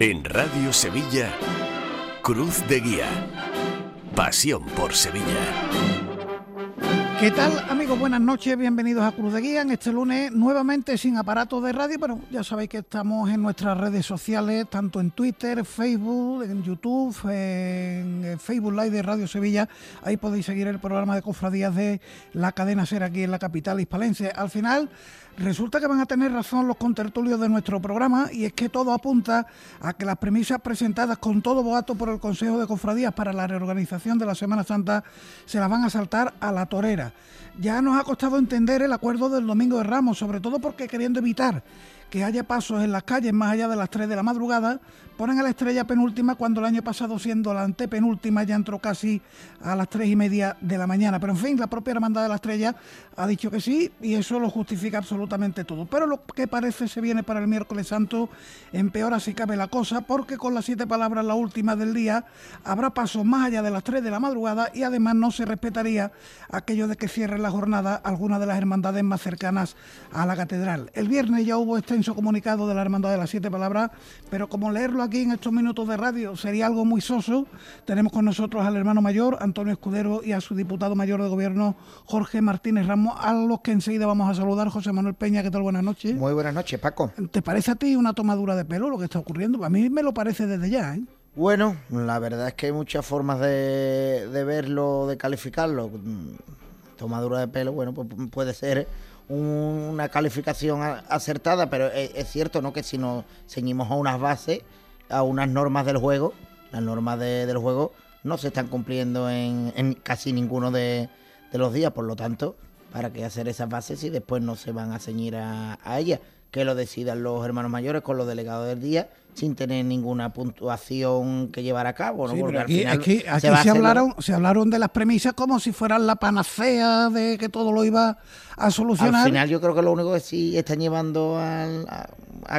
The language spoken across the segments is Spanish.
En Radio Sevilla, Cruz de Guía. Pasión por Sevilla. ¿Qué tal amigos? Buenas noches, bienvenidos a Cruz de Guía en este lunes nuevamente sin aparato de radio, pero ya sabéis que estamos en nuestras redes sociales, tanto en Twitter, Facebook, en YouTube, en Facebook Live de Radio Sevilla, ahí podéis seguir el programa de cofradías de la cadena SER aquí en la capital hispalense. Al final Resulta que van a tener razón los contertulios de nuestro programa y es que todo apunta a que las premisas presentadas con todo boato por el Consejo de Cofradías para la reorganización de la Semana Santa se las van a saltar a la torera. Ya nos ha costado entender el acuerdo del Domingo de Ramos, sobre todo porque queriendo evitar que haya pasos en las calles más allá de las 3 de la madrugada, ponen a la estrella penúltima cuando el año pasado siendo la antepenúltima ya entró casi a las 3 y media de la mañana. Pero en fin, la propia Hermandad de la Estrella ha dicho que sí y eso lo justifica absolutamente todo. Pero lo que parece se viene para el miércoles santo empeora si cabe la cosa porque con las siete palabras, la última del día, habrá pasos más allá de las 3 de la madrugada y además no se respetaría aquello de que cierre la jornada alguna de las hermandades más cercanas a la catedral. El viernes ya hubo su comunicado de la Hermandad de las Siete Palabras, pero como leerlo aquí en estos minutos de radio sería algo muy soso, tenemos con nosotros al hermano mayor, Antonio Escudero, y a su diputado mayor de gobierno, Jorge Martínez Ramos, a los que enseguida vamos a saludar. José Manuel Peña, ¿qué tal? Buenas noches. Muy buenas noches, Paco. ¿Te parece a ti una tomadura de pelo lo que está ocurriendo? A mí me lo parece desde ya, ¿eh? Bueno, la verdad es que hay muchas formas de, de verlo, de calificarlo. Tomadura de pelo, bueno, pues puede ser una calificación acertada, pero es, cierto ¿no? que si nos ceñimos a unas bases, a unas normas del juego, las normas del juego no se están cumpliendo en, casi ninguno de, los días, por lo tanto, ¿para qué hacer esas bases si después no se van a ceñir a, a ellas? Que lo decidan los hermanos mayores con los delegados del día sin tener ninguna puntuación que llevar a cabo. ¿no? Porque aquí, al final aquí, se, hablaron, se hablaron de las premisas como si fueran la panacea de que todo lo iba a solucionar. Al final yo creo que lo único que sí están llevando a,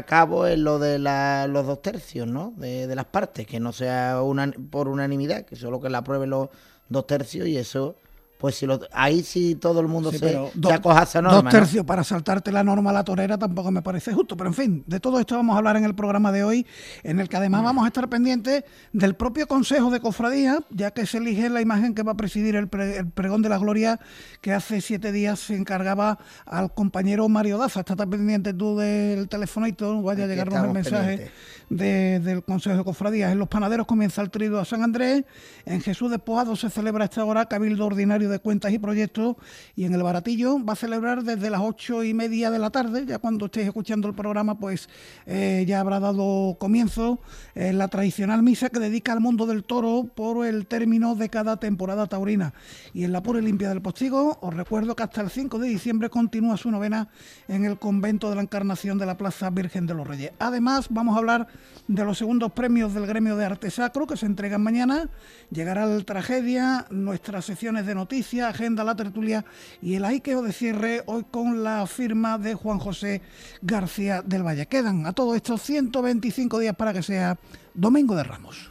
cabo es lo de los dos tercios ¿no? de, de las partes, que no sea una, por unanimidad, que solo que la aprueben los dos tercios y eso pues si lo, ahí sí todo el mundo se, acoja a esa norma. Dos tercios para saltarte la norma a la torera tampoco me parece justo. Pero en fin, de todo esto vamos a hablar en el programa de hoy, en el que además vamos a estar pendientes del propio Consejo de Cofradía, ya que se elige la imagen que va a presidir el, pregón de la gloria que hace siete días se encargaba al compañero Mario Daza. Está pendiente tú del teléfono y todo, vaya a llegarnos el mensaje del Consejo de Cofradías. En Los Panaderos comienza el trido a San Andrés, en Jesús Despojado se celebra esta hora Cabildo Ordinario de Cuentas y Proyectos y en el Baratillo va a celebrar desde las ocho y media de la tarde, ya cuando estéis escuchando el programa pues eh, ya habrá dado comienzo eh, la tradicional misa que dedica al mundo del toro por el término de cada temporada taurina. Y en la pura y limpia del Postigo os recuerdo que hasta el 5 de diciembre continúa su novena en el convento de la Encarnación de la Plaza Virgen de los Reyes. Además vamos a hablar de los segundos premios del gremio de arte sacro que se entregan mañana. Llegará la tragedia, nuestras secciones de noticias agenda, la tertulia y el aiqueo de cierre hoy con la firma de Juan José García del Valle. Quedan a todo esto 125 días para que sea Domingo de Ramos.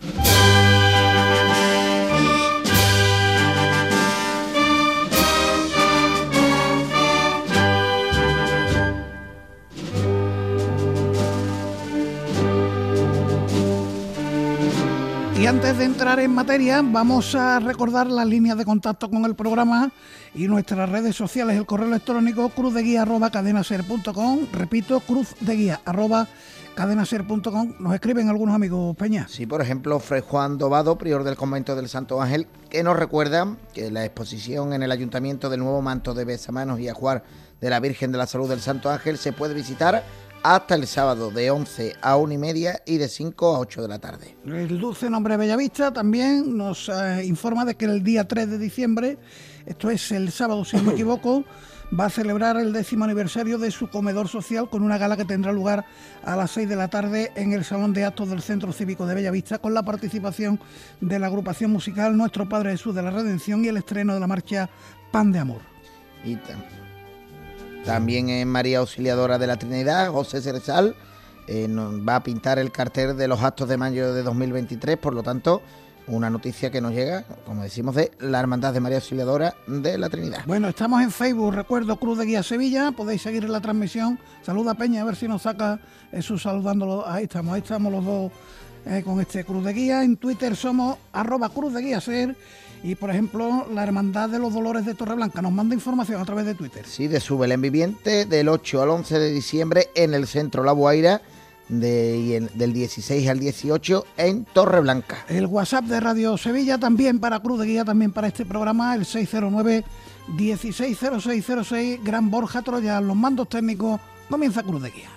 Antes de entrar en materia, vamos a recordar las líneas de contacto con el programa y nuestras redes sociales. El correo electrónico cruzdeguía.cadenaser.com. Repito, cruzdeguía.cadenaser.com. Nos escriben algunos amigos, Peña. Sí, por ejemplo, Fray Juan Dobado, prior del convento del Santo Ángel, que nos recuerda que la exposición en el ayuntamiento del nuevo manto de Besamanos y Ajuar de la Virgen de la Salud del Santo Ángel se puede visitar hasta el sábado de 11 a 1 y media y de 5 a 8 de la tarde. El dulce nombre Bellavista también nos eh, informa de que el día 3 de diciembre, esto es el sábado si no me equivoco, va a celebrar el décimo aniversario de su comedor social con una gala que tendrá lugar a las 6 de la tarde en el Salón de Actos del Centro Cívico de Bellavista con la participación de la agrupación musical Nuestro Padre Jesús de la Redención y el estreno de la marcha Pan de Amor. Y también en María Auxiliadora de la Trinidad, José Cerezal, eh, va a pintar el cartel de los actos de mayo de 2023, por lo tanto, una noticia que nos llega, como decimos, de la Hermandad de María Auxiliadora de la Trinidad. Bueno, estamos en Facebook, recuerdo Cruz de Guía Sevilla, podéis seguir la transmisión. Saluda Peña, a ver si nos saca Jesús saludándolo. Ahí estamos, ahí estamos los dos eh, con este Cruz de Guía. En Twitter somos arroba Cruz de Guía Ser. Y por ejemplo, la Hermandad de los Dolores de Torreblanca nos manda información a través de Twitter. Sí, de su Belén Viviente del 8 al 11 de diciembre en el centro La Guaira de, del 16 al 18 en Torreblanca. El WhatsApp de Radio Sevilla también para Cruz de Guía, también para este programa, el 609 160606 Gran Borja Troya, los mandos técnicos, comienza Cruz de Guía.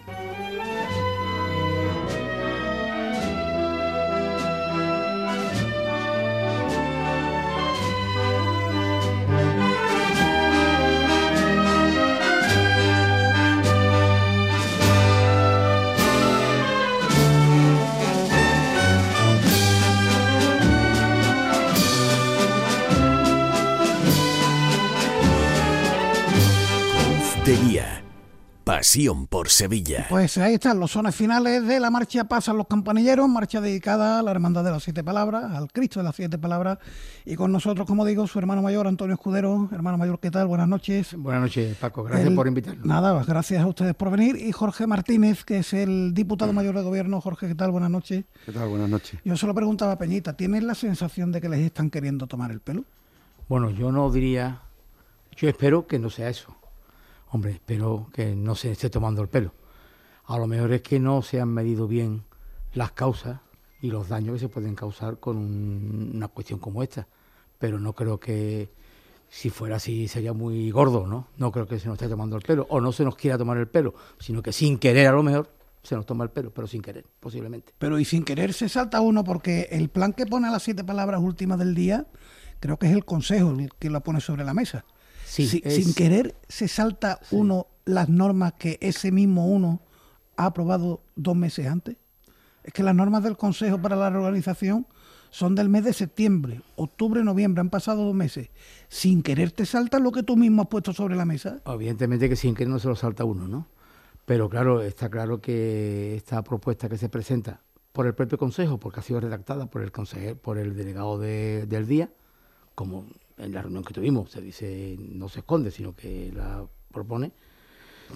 Pasión por Sevilla. Pues ahí están los sones finales de la marcha Pasan los Campanilleros, marcha dedicada a la Hermandad de las Siete Palabras, al Cristo de las Siete Palabras, y con nosotros, como digo, su hermano mayor, Antonio Escudero. Hermano mayor, ¿qué tal? Buenas noches. Buenas noches, Paco. Gracias por invitarnos. Nada, gracias a ustedes por venir. Y Jorge Martínez, que es el diputado mayor de gobierno. Jorge, ¿qué tal? Buenas noches. ¿Qué tal? Buenas noches. Yo se lo preguntaba a Peñita, ¿tienes la sensación de que les están queriendo tomar el pelo? Bueno, yo no diría, yo espero que no sea eso Hombre, espero que no se esté tomando el pelo. A lo mejor es que no se han medido bien las causas y los daños que se pueden causar con una cuestión como esta. Pero no creo que si fuera así sería muy gordo, ¿no? No creo que se nos esté tomando el pelo, o no se nos quiera tomar el pelo, sino que sin querer a lo mejor se nos toma el pelo, pero sin querer, posiblemente. Pero y sin querer se salta uno porque el plan que pone las siete palabras últimas del día, creo que es el Consejo el que lo pone sobre la mesa. Sin querer se salta uno las normas que ese mismo uno ha aprobado dos meses antes. Es que las normas del Consejo para la Reorganización son del mes de septiembre, octubre, noviembre, han pasado dos meses. Sin querer te salta lo que tú mismo has puesto sobre la mesa. Evidentemente que sin querer no se lo salta uno, ¿no? Pero claro, está claro que esta propuesta que se presenta por el propio Consejo, porque ha sido redactada por el consejero, por el delegado del día, como en la reunión que tuvimos, se dice, no se esconde, sino que la propone,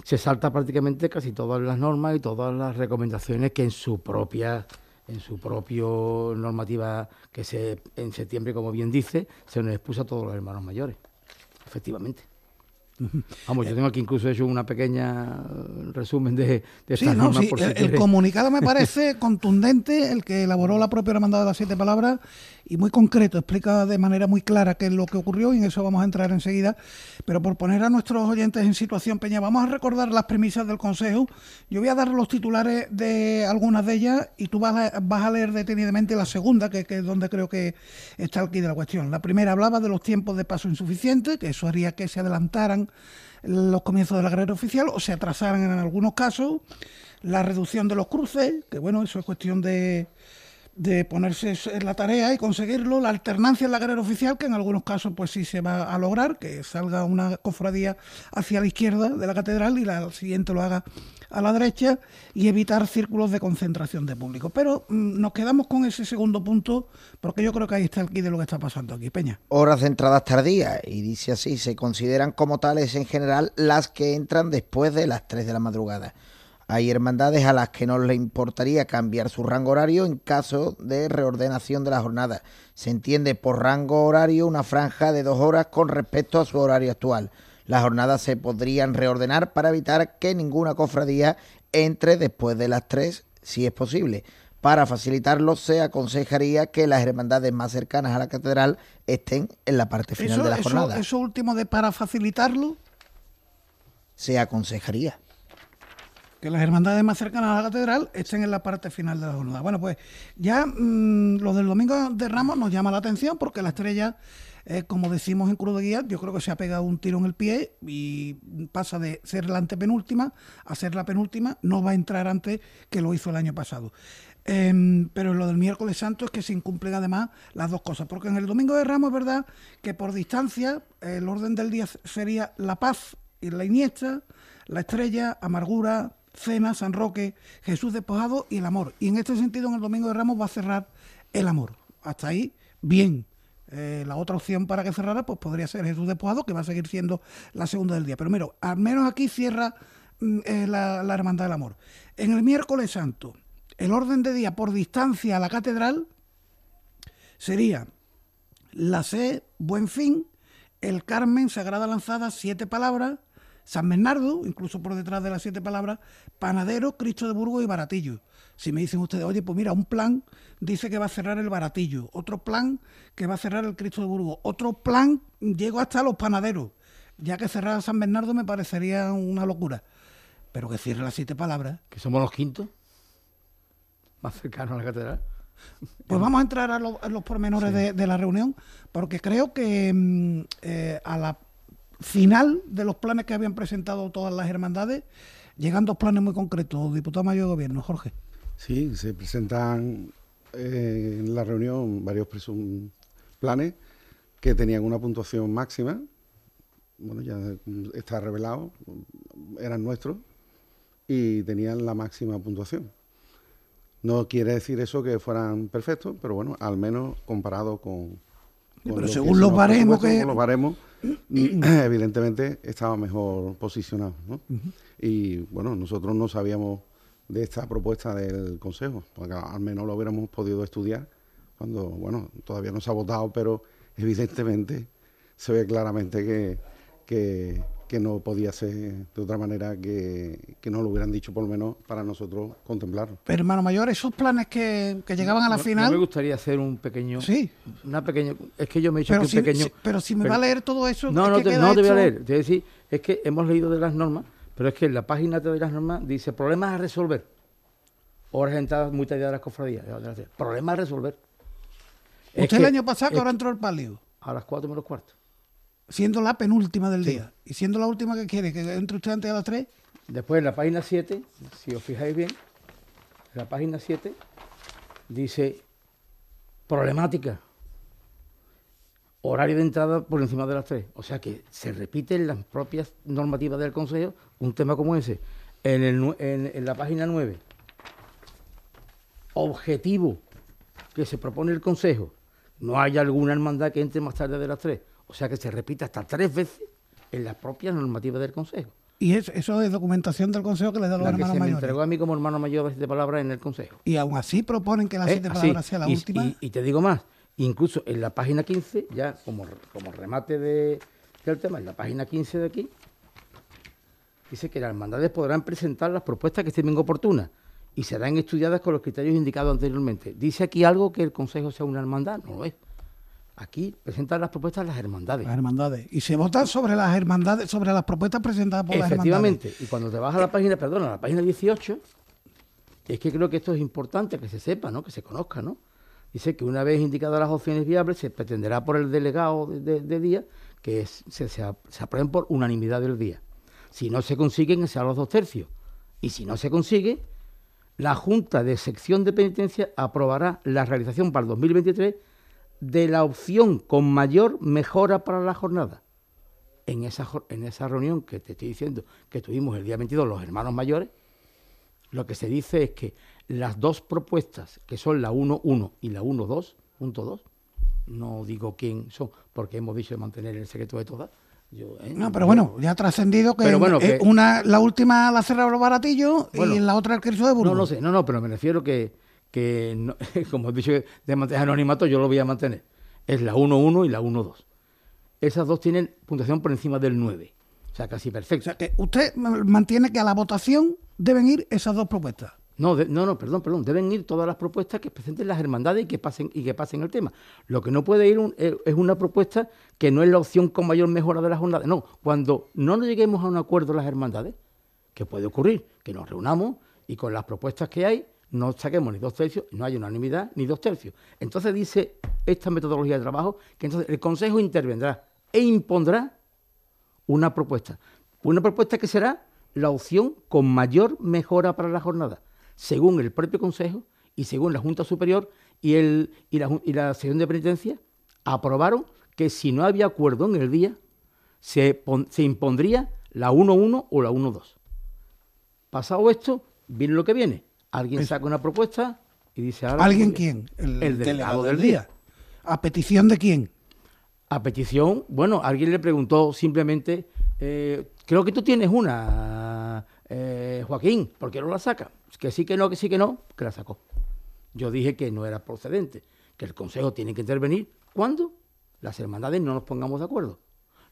se salta prácticamente casi todas las normas y todas las recomendaciones que en su propia en su propio normativa que se en septiembre, como bien dice, se nos expuso a todos los hermanos mayores, efectivamente. Vamos, yo tengo aquí incluso hecho una pequeña resumen de, de sí, el, comunicado me parece contundente, el que elaboró la propia hermandad de las siete palabras y muy concreto, explica de manera muy clara qué es lo que ocurrió y en eso vamos a entrar enseguida. Pero por poner a nuestros oyentes en situación, Peña, vamos a recordar las premisas del Consejo. Yo voy a dar los titulares de algunas de ellas y tú vas a, leer detenidamente la segunda, que, es donde creo que está el quid de la cuestión. La primera hablaba de los tiempos de paso insuficientes, que eso haría que se adelantaran los comienzos de la guerra oficial o se atrasaran en algunos casos, la reducción de los cruces, que bueno, eso es cuestión de, de ponerse en la tarea y conseguirlo, la alternancia en la guerrera oficial, que en algunos casos pues sí se va a lograr, que salga una cofradía hacia la izquierda de la catedral y la siguiente lo haga a la derecha y evitar círculos de concentración de público. Pero mm, nos quedamos con ese segundo punto porque yo creo que ahí está el quid de lo que está pasando aquí, Peña. Horas de entradas tardías y dice así, se consideran como tales en general las que entran después de las 3 de la madrugada. Hay hermandades a las que no les importaría cambiar su rango horario en caso de reordenación de la jornada. Se entiende por rango horario una franja de dos horas con respecto a su horario actual. Las jornadas se podrían reordenar para evitar que ninguna cofradía entre después de las tres, si es posible. Para facilitarlo, se aconsejaría que las hermandades más cercanas a la catedral estén en la parte final de la jornada. Eso último de para facilitarlo. Se aconsejaría que las hermandades más cercanas a la catedral estén en la parte final de la jornada. Bueno, pues ya mm, lo del domingo de Ramos nos llama la atención porque la estrella, eh, como decimos en Cruz de Guía, yo creo que se ha pegado un tiro en el pie y pasa de ser la antepenúltima a ser la penúltima, no va a entrar antes que lo hizo el año pasado. Em, pero lo del miércoles santo es que se incumplen además las dos cosas, porque en el domingo de Ramos es verdad que por distancia el orden del día sería la paz y la iniesta, la estrella, amargura, Cena, San Roque, Jesús despojado y el amor. Y en este sentido, en el Domingo de Ramos va a cerrar el amor. Hasta ahí bien. Eh, la otra opción para que cerrara pues podría ser Jesús Despojado, que va a seguir siendo la segunda del día. Pero mira, al menos aquí cierra mm, eh, la, la Hermandad del Amor. En el miércoles santo, el orden de día por distancia a la catedral sería la C, Buen Fin, el Carmen, Sagrada Lanzada, siete palabras, San Bernardo, incluso por detrás de las siete palabras, Panadero, Cristo de Burgos y Baratillo. Si me dicen ustedes, oye, pues mira, un plan dice que va a cerrar el Baratillo, otro plan que va a cerrar el Cristo de Burgos, otro plan llego hasta los Panaderos, ya que cerrar San Bernardo me parecería una locura. Pero que cierre las siete palabras. Que somos los quintos, más cercanos a la catedral. Pues vamos a entrar a, lo- a los pormenores de, de la reunión, porque creo que mm, eh, a la final de los planes que habían presentado todas las hermandades, llegan dos planes muy concretos. Diputado Mayor de Gobierno, Jorge. Sí, se presentan eh, en la reunión varios planes que tenían una puntuación máxima. Bueno, ya está revelado, eran nuestros y tenían la máxima puntuación. No quiere decir eso que fueran perfectos, pero bueno, al menos comparado con. pero lo según se los baremos que- con los baremos, evidentemente estaba mejor posicionado. ¿no? Y bueno, nosotros no sabíamos de esta propuesta del Consejo, porque al menos lo hubiéramos podido estudiar cuando, bueno, todavía no se ha votado, pero evidentemente se ve claramente que, que, que no podía ser de otra manera que, que no lo hubieran dicho por lo menos para nosotros contemplarlo. Pero, hermano Mayor, esos planes que, que llegaban a la No- final. No me gustaría hacer un pequeño. Sí. Una pequeña. Es que yo me he hecho pero, aquí si, un pequeño. si- pero si me pero- va a leer todo eso. No, es no que te, queda no te voy a leer. Te voy a decir, es que hemos leído de las normas, pero es que en la página de las normas dice problemas a resolver. Horas de entrada muy tarde de las cofradías. Problemas a resolver. Es Usted el que- año pasado, que ahora entró el palio, A las 4 menos cuarto. Siendo la penúltima del Sí. día. Y siendo la última que quiere, que entre usted antes de las tres. Después en la página 7, si os fijáis bien, en la página 7 dice problemática. Horario de entrada por encima de las 3. O sea que se repite en las propias normativas del Consejo un tema como ese. En, el en- en la página 9, objetivo que se propone el Consejo, no haya alguna hermandad que entre más tarde de las 3. O sea que se repite hasta tres veces en las propias normativas del Consejo. Y es- eso es documentación del Consejo que le da a los La que hermanos se me entregó a mí como hermano mayor de siete palabras en el Consejo. Y aún así proponen que las ¿Eh? siete Así. palabras sea la y, última. y- y te digo más, incluso en la página 15, ya como, como remate de, del tema, en la página 15 de aquí, dice que las hermandades podrán presentar las propuestas que estimen oportunas y serán estudiadas con los criterios indicados anteriormente. ¿Dice aquí algo que el Consejo sea una hermandad? No lo es. Aquí presentan las propuestas las hermandades. Las hermandades. Y se vota sobre las hermandades, sobre las propuestas presentadas por las hermandades. Efectivamente. Y cuando te vas a la página, perdón, a la página 18, es que creo que esto es importante que se sepa, ¿no? Que se conozca, ¿no? Dice que una vez indicadas las opciones viables, se pretenderá por el delegado de, de- de día que es- se, se aprueben por unanimidad del día. Si no se consiguen, que sean los dos tercios. Y si no se consigue, la Junta de Sección de Penitencia aprobará la realización para el 2023 de la opción con mayor mejora para la jornada en esa, en esa reunión que te estoy diciendo que tuvimos el día 22 los hermanos mayores, lo que se dice es que las dos propuestas, que son la 1.1 y la 1.2.2, no digo quién son, porque hemos dicho de mantener el secreto de todas. Yo, ¿eh? No, pero bueno, ya ha trascendido que, Pero bueno, eh, que- una, la última la cerra los baratillos y la otra el Cristo de Burgos. No, no sé, no, no, pero me refiero que, que no- como he dicho, de mantener anonimato, yo lo voy a mantener. Es la 1.1 y la 1.2. Esas dos tienen puntuación por encima del 9. O sea, casi O perfecto. sea, que usted mantiene que a la votación deben ir esas dos propuestas. No, de- no, no, perdón, perdón. Deben ir todas las propuestas que presenten las hermandades y que pasen y que pasen el tema. Lo que no puede ir un- eh, es una propuesta que no es la opción con mayor mejora de las jornadas. No, cuando no nos lleguemos a un acuerdo las hermandades, que puede ocurrir, que nos reunamos y con las propuestas que hay no saquemos ni dos tercios, no hay unanimidad ni dos tercios. Entonces dice esta metodología de trabajo que entonces el Consejo intervendrá e impondrá una propuesta. Una propuesta que será la opción con mayor mejora para la jornada, según el propio Consejo y según la Junta Superior y, el, y, la, y la Sección de Penitencia, aprobaron que si no había acuerdo en el día, se, se impondría la 1.1 o la 1.2. Pasado esto, viene lo que viene. Alguien saca una propuesta y dice ahora... ¿Alguien quién? El delegado del día. ¿A petición de quién? A petición, bueno, alguien le preguntó simplemente, eh, creo que tú tienes una, eh, Joaquín, ¿por qué no la saca? Que sí, que no, que sí, que no, que la sacó. Yo dije que no era procedente, que el Consejo tiene que intervenir cuando las hermandades no nos pongamos de acuerdo.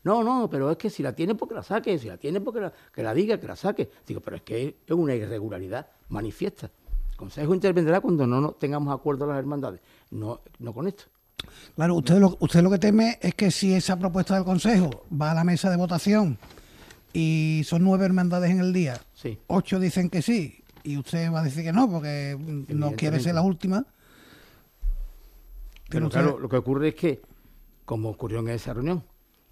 No, no, pero es que si la tiene, porque la saque, si la tiene, porque la, que la diga, que la saque. Digo, pero es que es una irregularidad manifiesta. El Consejo intervendrá cuando no tengamos acuerdo las hermandades, no, no con esto. Claro, usted lo, usted lo que teme es que si esa propuesta del Consejo va a la mesa de votación y son nueve hermandades en el día, sí. ocho dicen que sí y usted va a decir que no porque no quiere ser la última. Pero claro, lo que ocurre es que, como ocurrió en esa reunión,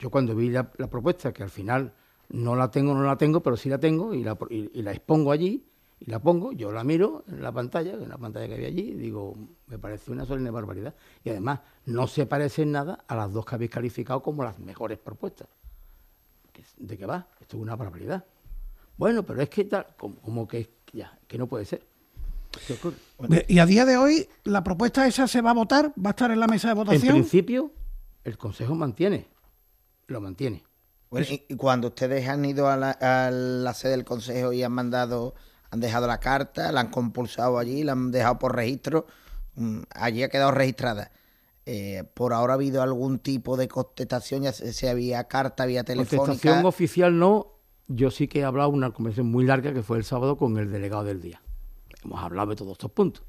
yo cuando vi la, propuesta, que al final no la tengo, no la tengo, pero sí la tengo y la, y, la expongo allí y la pongo, yo la miro en la pantalla, en la pantalla que había allí, y digo, me parece una solemne barbaridad. Y además, no se parece en nada a las dos que habéis calificado como las mejores propuestas. ¿De qué va? Esto es una barbaridad. Bueno, pero es que tal, como, que ya, que no puede ser. Y a día de hoy, ¿la propuesta esa se va a votar? ¿Va a estar en la mesa de votación? En principio, el Consejo mantiene lo mantiene. y cuando ustedes han ido a la, sede del Consejo y han mandado, han dejado la carta, la han compulsado allí, la han dejado por registro, mm, allí ha quedado registrada. Eh, ¿Por ahora ha habido algún tipo de contestación? Ya se, había carta, había telefónica. Contestación oficial no. Yo sí que he hablado una conversación muy larga que fue el sábado con el delegado del día. Hemos hablado de todos estos puntos.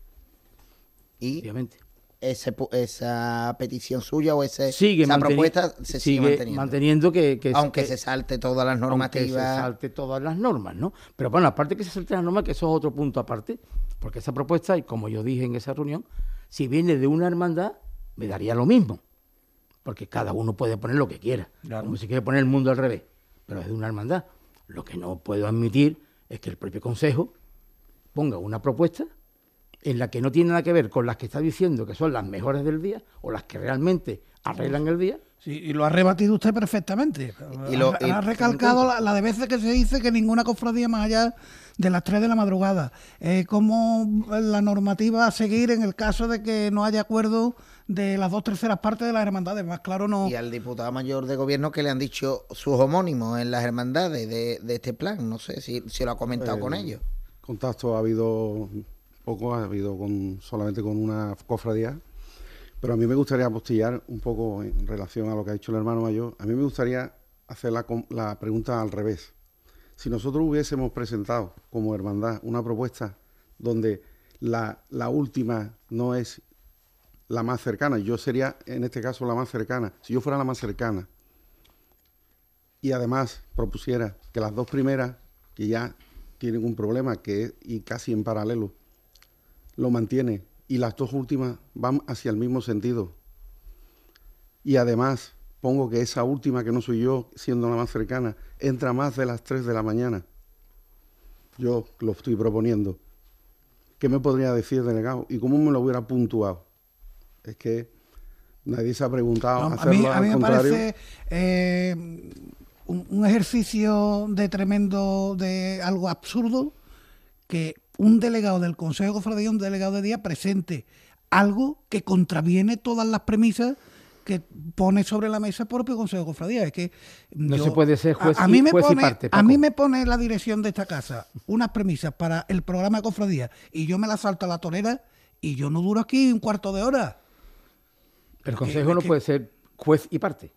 Y obviamente esa petición suya o ese, esa propuesta se sigue, manteniendo. que, aunque se salte todas las normativas. Aunque se salte todas las normas, ¿no? Pero bueno, aparte que se salte las normas, que eso es otro punto aparte, porque esa propuesta, y como yo dije en esa reunión, si viene de una hermandad, me daría lo mismo, porque cada uno puede poner lo que quiera, como si quiere poner el mundo al revés, pero es de una hermandad. Lo que no puedo admitir es que el propio Consejo ponga una propuesta en la que no tiene nada que ver con las que está diciendo que son las mejores del día o las que realmente arreglan el día. Sí, y lo ha rebatido usted perfectamente. Y lo, ha, recalcado la, de veces que se dice que ninguna cofradía más allá de las 3 de la madrugada. Eh, como la normativa a seguir en el caso de que no haya acuerdo de las dos terceras partes de las hermandades. Más claro no. Y al diputado mayor de gobierno que le han dicho sus homónimos en las hermandades de, este plan. No sé si, si lo ha comentado con eh, ellos. Contacto ha habido poco, ha habido con, solamente con una cofradía. Pero a mí me gustaría apostillar un poco en relación a lo que ha dicho el hermano mayor. A mí me gustaría hacer la, pregunta al revés. Si nosotros hubiésemos presentado como hermandad una propuesta donde la, la, última no es la más cercana, yo sería en este caso la más cercana, si yo fuera la más cercana, y además propusiera que las dos primeras, que ya tienen un problema, que es y casi en paralelo, lo mantiene y las dos últimas van hacia el mismo sentido. Y además pongo que esa última, que no soy yo, siendo la más cercana, entra más de las 3 de la mañana. Yo lo estoy proponiendo. ¿Qué me podría decir, delegado? ¿Y cómo me lo hubiera puntuado? Es que nadie se ha preguntado. a, mí, a mí me parece eh, un, un ejercicio de tremendo, de algo absurdo, que un delegado del Consejo de Cofradía, un delegado de día, presente algo que contraviene todas las premisas que pone sobre la mesa el propio Consejo de Cofradía. Es que no se puede ser juez, a, mí me pone, A mí me pone la dirección de esta casa unas premisas para el programa de Cofradía y yo me la salto a la torera y yo no duro aquí un cuarto de hora. El Consejo no puede ser juez y parte.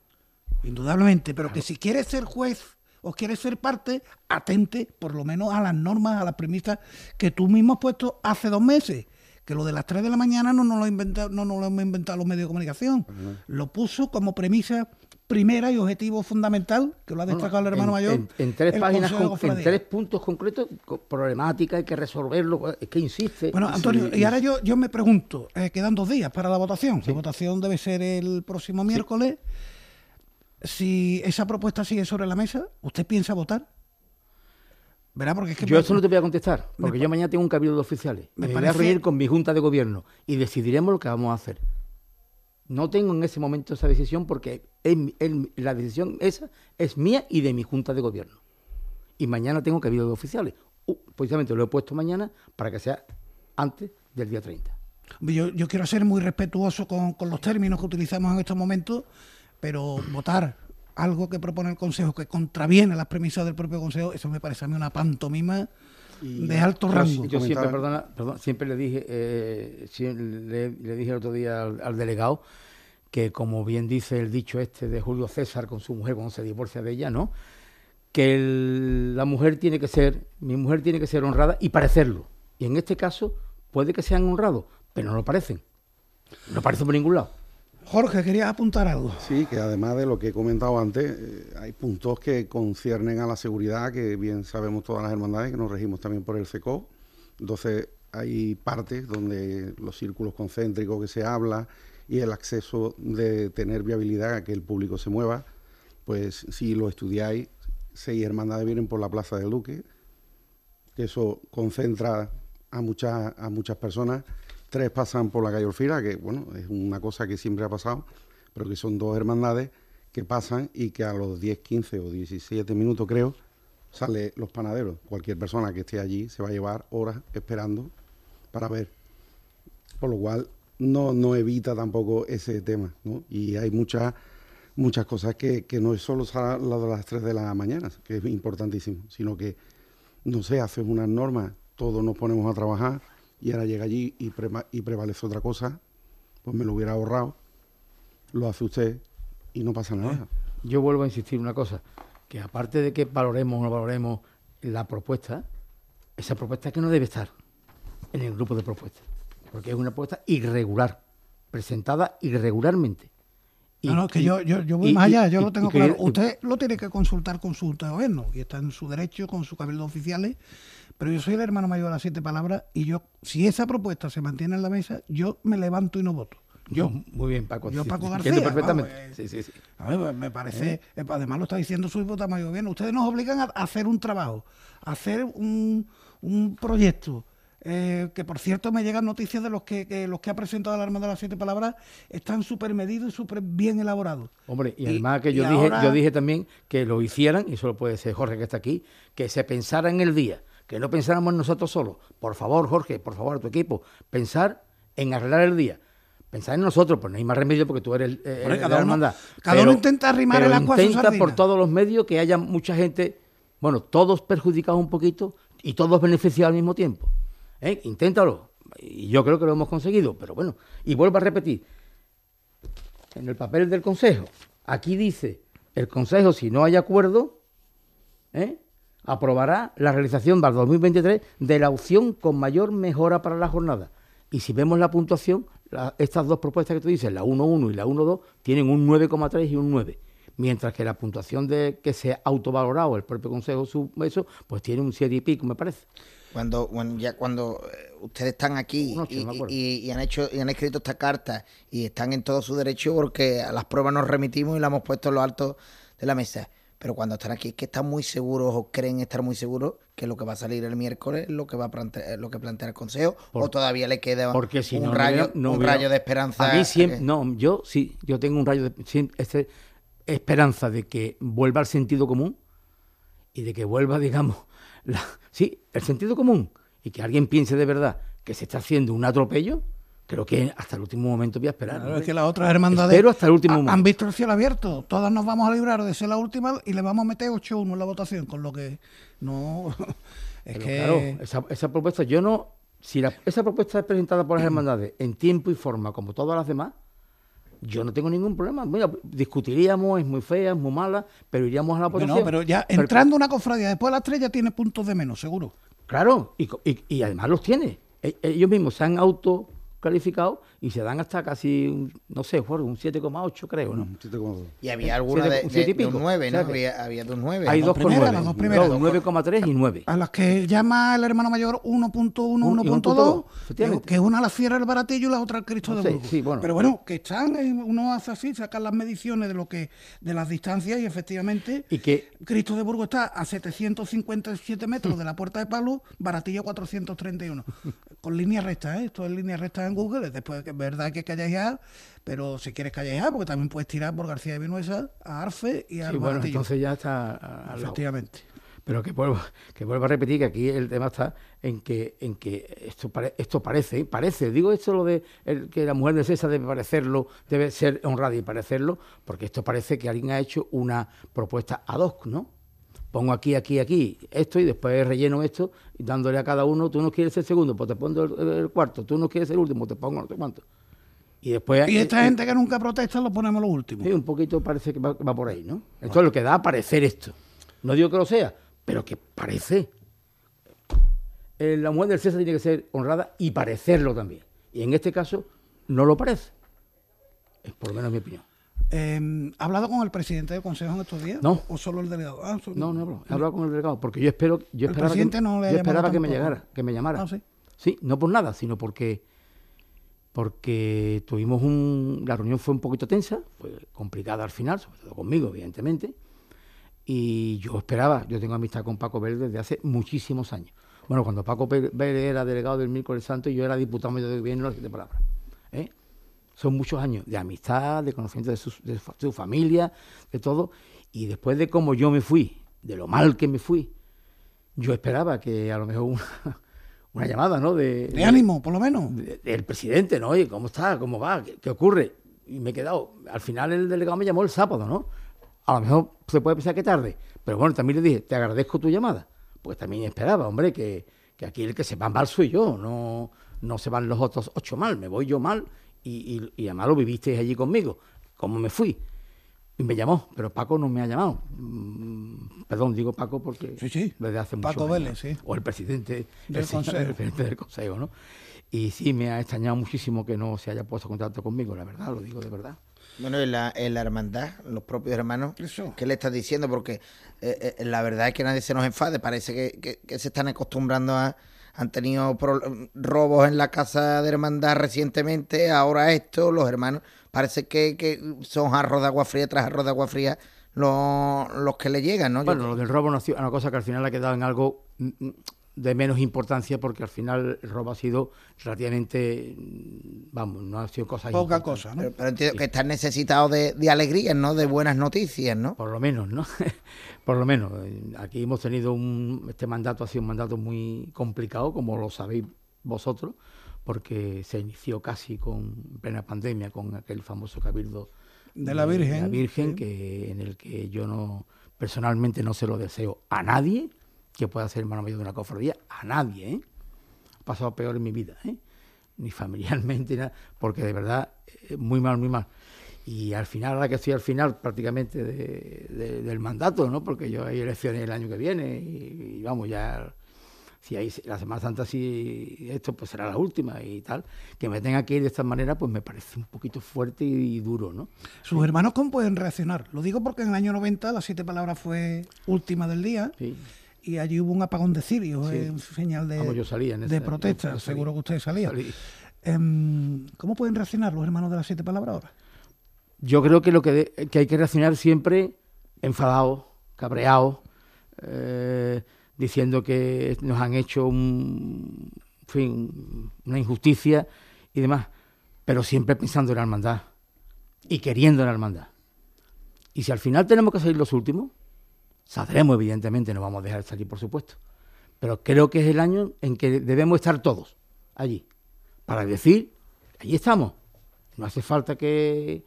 Indudablemente, pero que si quiere ser juez o quieres ser parte, atente por lo menos a las normas, a las premisas que tú mismo has puesto hace dos meses. Que lo de las 3 de la mañana no nos lo, inventa, no nos lo hemos inventado los medios de comunicación. Lo puso como premisa primera y objetivo fundamental, que lo ha destacado el hermano mayor. En, tres páginas, en tres puntos concretos, problemática, hay que resolverlo, es que insiste. Bueno, Antonio, y ahora yo, yo me pregunto, eh, quedan dos días para la votación. La votación debe ser el próximo miércoles si esa propuesta sigue sobre la mesa, ¿usted piensa votar? ¿Verdad? Porque es que yo eso no te voy a contestar, porque yo mañana tengo un cabildo de oficiales. Me, voy a reunir con mi junta de gobierno y decidiremos lo que vamos a hacer. No tengo en ese momento esa decisión porque la decisión esa es mía y de mi junta de gobierno. Y mañana tengo cabildo de oficiales. Uh, precisamente lo he puesto mañana para que sea antes del día 30. Yo, yo quiero ser muy respetuoso con, con los términos que utilizamos en estos momentos, pero votar algo que propone el Consejo que contraviene las premisas del propio Consejo, eso me parece a mí una pantomima de alto rango. Yo siempre, perdona, perdón, siempre le dije, eh, le, le, dije el otro día al, delegado que como bien dice el dicho este de Julio César con su mujer cuando se divorcia de ella, ¿no? Que la mujer tiene que ser, mi mujer tiene que ser honrada y parecerlo. Y en este caso puede que sean honrados, pero no lo parecen. No parecen por ningún lado. Jorge, querías apuntar algo. Sí, que además de lo que he comentado antes, eh, hay puntos que conciernen a la seguridad, que bien sabemos todas las hermandades, que nos regimos también por el CECO. Entonces, hay partes donde los círculos concéntricos que se habla y el acceso de tener viabilidad a que el público se mueva, pues si lo estudiáis, seis hermandades vienen por la Plaza del Duque, que eso concentra a muchas, a muchas personas tres pasan por la calle Orfira, que bueno, es una cosa que siempre ha pasado, pero que son dos hermandades que pasan y que a los 10, 15 o 17 minutos creo, sale los panaderos. Cualquier persona que esté allí se va a llevar horas esperando para ver. Por lo cual no, no evita tampoco ese tema. Y hay muchas muchas cosas que, que no es solo lo de las 3 de la mañana, que es importantísimo, sino que, no sé, haces unas normas, todos nos ponemos a trabajar, y ahora llega allí y, y prevalece otra cosa, pues me lo hubiera ahorrado, lo hace usted y no pasa nada. Eh, yo vuelvo a insistir una cosa, que aparte de que valoremos o no valoremos la propuesta, esa propuesta que no debe estar en el grupo de propuestas, porque es una propuesta irregular, presentada irregularmente. Y, no, no, que yo, yo, yo voy más allá, yo lo tengo claro. Usted lo tiene que consultar con su gobierno y está en su derecho, con su cabildo oficiales, pero yo soy el hermano mayor de las siete palabras y yo, si esa propuesta se mantiene en la mesa, yo me levanto y no voto. Yo. Muy bien, Paco. Yo, Paco García. perfectamente. Eh, sí, sí, sí. A ver, me parece, ¿Eh? Eh, además lo está diciendo su diputado mayor bien, ustedes nos obligan a hacer un trabajo, a hacer un, un proyecto. que por cierto me llegan noticias de los que, los que ha presentado la Armada de las Siete Palabras están súper medidos y súper bien elaborados. Hombre, y, además que yo dije, yo dije también que lo hicieran, y eso lo puede ser Jorge que está aquí, que se pensara en el día que no pensáramos nosotros solos. Por favor, Jorge, por favor, tu equipo, pensar en arreglar el día. Pensar en nosotros, pues no hay más remedio porque tú eres el, cada uno, Cada uno intenta arrimar el agua intenta por todos los medios que haya mucha gente, bueno, todos perjudicados un poquito y todos beneficiados al mismo tiempo. ¿Eh? Inténtalo. Y yo creo que lo hemos conseguido, pero bueno. Y vuelvo a repetir, en el papel del Consejo, aquí dice, el Consejo, si no hay acuerdo, ¿eh? Aprobará la realización para el 2023 de la opción con mayor mejora para la jornada. Y si vemos la puntuación, estas dos propuestas que tú dices, la 1.1 y la 1.2, tienen un 9,3 y un 9. Mientras que la puntuación de que se ha autovalorado el propio Consejo su eso, pues tiene un 7 y pico, me parece. Cuando, ya cuando eh, ustedes están aquí y, han hecho y han escrito esta carta y están en todo su derecho porque a las pruebas nos remitimos y la hemos puesto en lo alto de la mesa pero cuando están aquí es que están muy seguros o creen estar muy seguros que lo que va a salir el miércoles es lo que va a plantear, lo que plantea el consejo o todavía le queda un rayo un rayo de esperanza a siempre, no yo sí yo tengo un rayo de este, esperanza de que vuelva al sentido común y de que vuelva digamos la, sí el sentido común y que alguien piense de verdad que se está haciendo un atropello creo que hasta el último momento voy a esperar. Claro, es que las otras hermandades hasta el último han visto el cielo abierto. Todas nos vamos a librar de ser la última y le vamos a meter 8-1 en la votación, con lo que no... es que... Claro, esa, esa, propuesta, yo no... Si esa propuesta es presentada por las hermandades en tiempo y forma, como todas las demás, yo no tengo ningún problema. Mira, discutiríamos, es muy fea, es muy mala, pero iríamos a la votación. No, pero ya entrando una cofradía después de las tres ya tiene puntos de menos, seguro. Claro, y, y, y además los tiene. E, ellos mismos se han auto calificado y se dan hasta casi, un, no sé, un 7,8 creo, ¿no? Y había alguna de, de, un 9, ¿no? había, había de un 9. Hay dos con 9. 9,3 y 9. A las que llama el hermano mayor 1.1, 1.2, que es una la Sierra del Baratillo y la otra el Cristo de Burgos. Sí, bueno. Pero bueno, que están, uno hace así, sacan las mediciones de lo que de las distancias y efectivamente ¿Y que, Cristo de Burgos está a 757 metros de la Puerta de Palo, Baratillo 431. con línea recta, ¿eh? Esto es línea recta en Google, después que es verdad que callejear, pero si quieres callejear, porque también puedes tirar por García de Vinuesa a Arfe y a sí, bueno, entonces ya está Efectivamente. Pero que vuelvo, que vuelvo a repetir que aquí el tema está en que, en que esto, esto parece, parece, digo esto lo de que la mujer de César debe parecerlo, debe ser honrada y parecerlo, porque esto parece que alguien ha hecho una propuesta ad hoc, ¿no? Pongo aquí, aquí, aquí esto y después relleno esto, dándole a cada uno, tú no quieres ser segundo, pues te pongo el, cuarto, tú no quieres ser el último, te pongo no sé cuánto. Y después. Y esta gente que nunca protesta lo ponemos lo último. Sí, un poquito parece que va, por ahí, ¿no? Esto es lo que da a parecer esto. No digo que lo sea, pero que parece. Eh, la mujer del César tiene que ser honrada y parecerlo también. Y en este caso no lo parece. Es por lo menos mi opinión. Eh, ¿Ha hablado con el presidente del Consejo en estos días? No. ¿O solo el delegado? Ah, no, no, he hablado con el delegado, porque yo espero, yo esperaba, que, yo esperaba que me llegara, que me llamara. Ah, ¿sí? sí, no por nada, sino porque porque tuvimos un la reunión fue un poquito tensa, fue complicada al final, sobre todo conmigo, evidentemente, y yo esperaba, yo tengo amistad con Paco Verde desde hace muchísimos años. Bueno, cuando Paco Verde era delegado del Miércoles Santo, yo era diputado medio de gobierno, de palabras. ¿eh? Son muchos años de amistad, de conocimiento de su, familia, de todo. Y después de cómo yo me fui, de lo mal que me fui, yo esperaba que a lo mejor una, llamada, ¿no? De, ánimo, por lo menos. del presidente, ¿no? Oye, ¿cómo está? ¿Cómo va? ¿Qué, ¿Qué, ocurre? Y me he quedado. Al final el delegado me llamó el sábado, ¿no? A lo mejor se puede pensar que tarde, pero bueno, también le dije, te agradezco tu llamada. Pues también esperaba, hombre, que, aquí el que se va mal soy yo, no, no se van los otros ocho mal, me voy yo mal y, y, además lo vivisteis allí conmigo, como me fui. Y me llamó, pero Paco no me ha llamado. Mm, perdón, digo Paco porque sí, sí. desde hace mucho Paco Vélez, sí. O el presidente del, consejo. el presidente del Consejo, ¿no? Y sí, me ha extrañado muchísimo que no se haya puesto en contacto conmigo, la verdad, lo digo de verdad. Bueno, en la, en la hermandad, los propios hermanos, ¿qué le estás diciendo? Porque eh, eh, la verdad es que nadie se nos enfade, parece que, se están acostumbrando a... Han tenido robos en la casa de hermandad recientemente, ahora esto, los hermanos, parece que, son jarros de agua fría tras jarros de agua fría los, los que le llegan, ¿no? Bueno, lo del robo no es una cosa que al final ha quedado en algo mm, mm, de menos importancia porque al final el robo ha sido relativamente, vamos, no ha sido cosa Poca cosa, ¿no? Pero, entiendo que están necesitados de, de alegrías, ¿no? De buenas noticias, ¿no? Por lo menos, ¿no? Por lo menos. Aquí hemos tenido un, este mandato ha sido un mandato muy complicado, como lo sabéis vosotros, porque se inició casi con plena pandemia, con aquel famoso cabildo de la Virgen, la Virgen que en el que yo no personalmente no se lo deseo a nadie que pueda ser hermano mayor de una cofradía, a nadie, ¿eh? Ha pasado peor en mi vida, ¿eh? Ni familiarmente, nada, porque de verdad, eh, muy mal, muy mal. Y al final, ahora que estoy al final prácticamente del mandato, ¿no? Porque yo hay elecciones el año que viene y, vamos, ya si hay la Semana Santa si esto pues será la última y tal, que me tenga que ir de esta manera pues me parece un poquito fuerte y, duro, ¿no? ¿Sus hermanos cómo pueden reaccionar? Lo digo porque en el año 90 las siete palabras fue última del día. Sí y allí hubo un apagón de cirios en señal de, de protesta. Seguro que usted salía. Em, ¿Cómo pueden reaccionar los hermanos de las siete palabras ahora? Yo creo que lo que, hay que reaccionar siempre enfadados, cabreados, eh, diciendo que nos han hecho un, fin, una injusticia y demás, pero siempre pensando en la hermandad y queriendo en la hermandad. Y si al final tenemos que salir los últimos, Saldremos, evidentemente, no vamos a dejar de salir, por supuesto. Pero creo que es el año en que debemos estar todos allí, para decir, allí estamos. No hace falta que,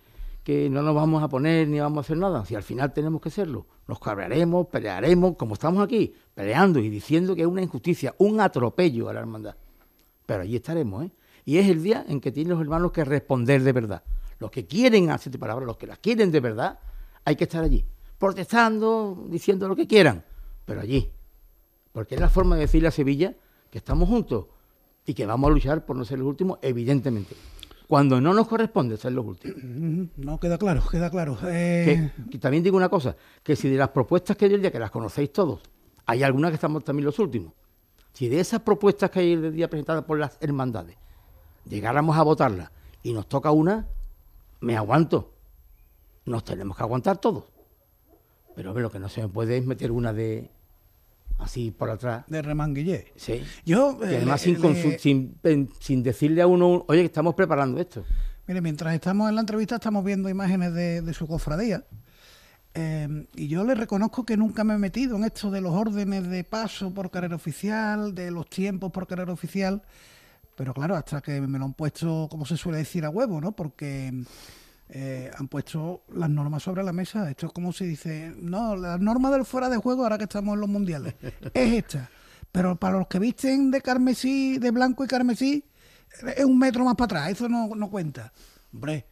no nos vamos a poner ni vamos a hacer nada. Si al final tenemos que hacerlo, nos cabrearemos, pelearemos, como estamos aquí, peleando y diciendo que es una injusticia, un atropello a la hermandad. Pero allí estaremos, ¿eh? Y es el día en que tienen los hermanos que responder de verdad. Los que quieren hacer palabras, los que las quieren de verdad, hay que estar allí protestando, diciendo lo que quieran, pero allí. Porque es la forma de decirle a Sevilla que estamos juntos y que vamos a luchar por no ser los últimos, evidentemente. Cuando no nos corresponde ser los últimos. No, queda claro, queda claro. Eh, también digo una cosa, que si de las propuestas que hay el día, que las conocéis todos, hay algunas que estamos también los últimos. Si de esas propuestas que hay el día presentadas por las hermandades, llegáramos a votarlas y nos toca una, me aguanto. Nos tenemos que aguantar todos. Pero lo que no se me puede es meter una de así por atrás. De remanguillé. Sí. Yo, y además sin, sin, decirle a uno, oye, que estamos preparando esto. Mire, mientras estamos en la entrevista estamos viendo imágenes de, su cofradía. Eh, y yo le reconozco que nunca me he metido en esto de los órdenes de paso por carrera oficial, de los tiempos por carrera oficial, pero claro, hasta que me lo han puesto, como se suele decir, a huevo, ¿no? Porque eh, han puesto las normas sobre la mesa. Esto es como se dice, no, la norma del fuera de juego, ahora que estamos en los mundiales, es esta. Pero para los que visten de carmesí, de blanco y carmesí, es un metro más para atrás, eso no, no cuenta. Hombre,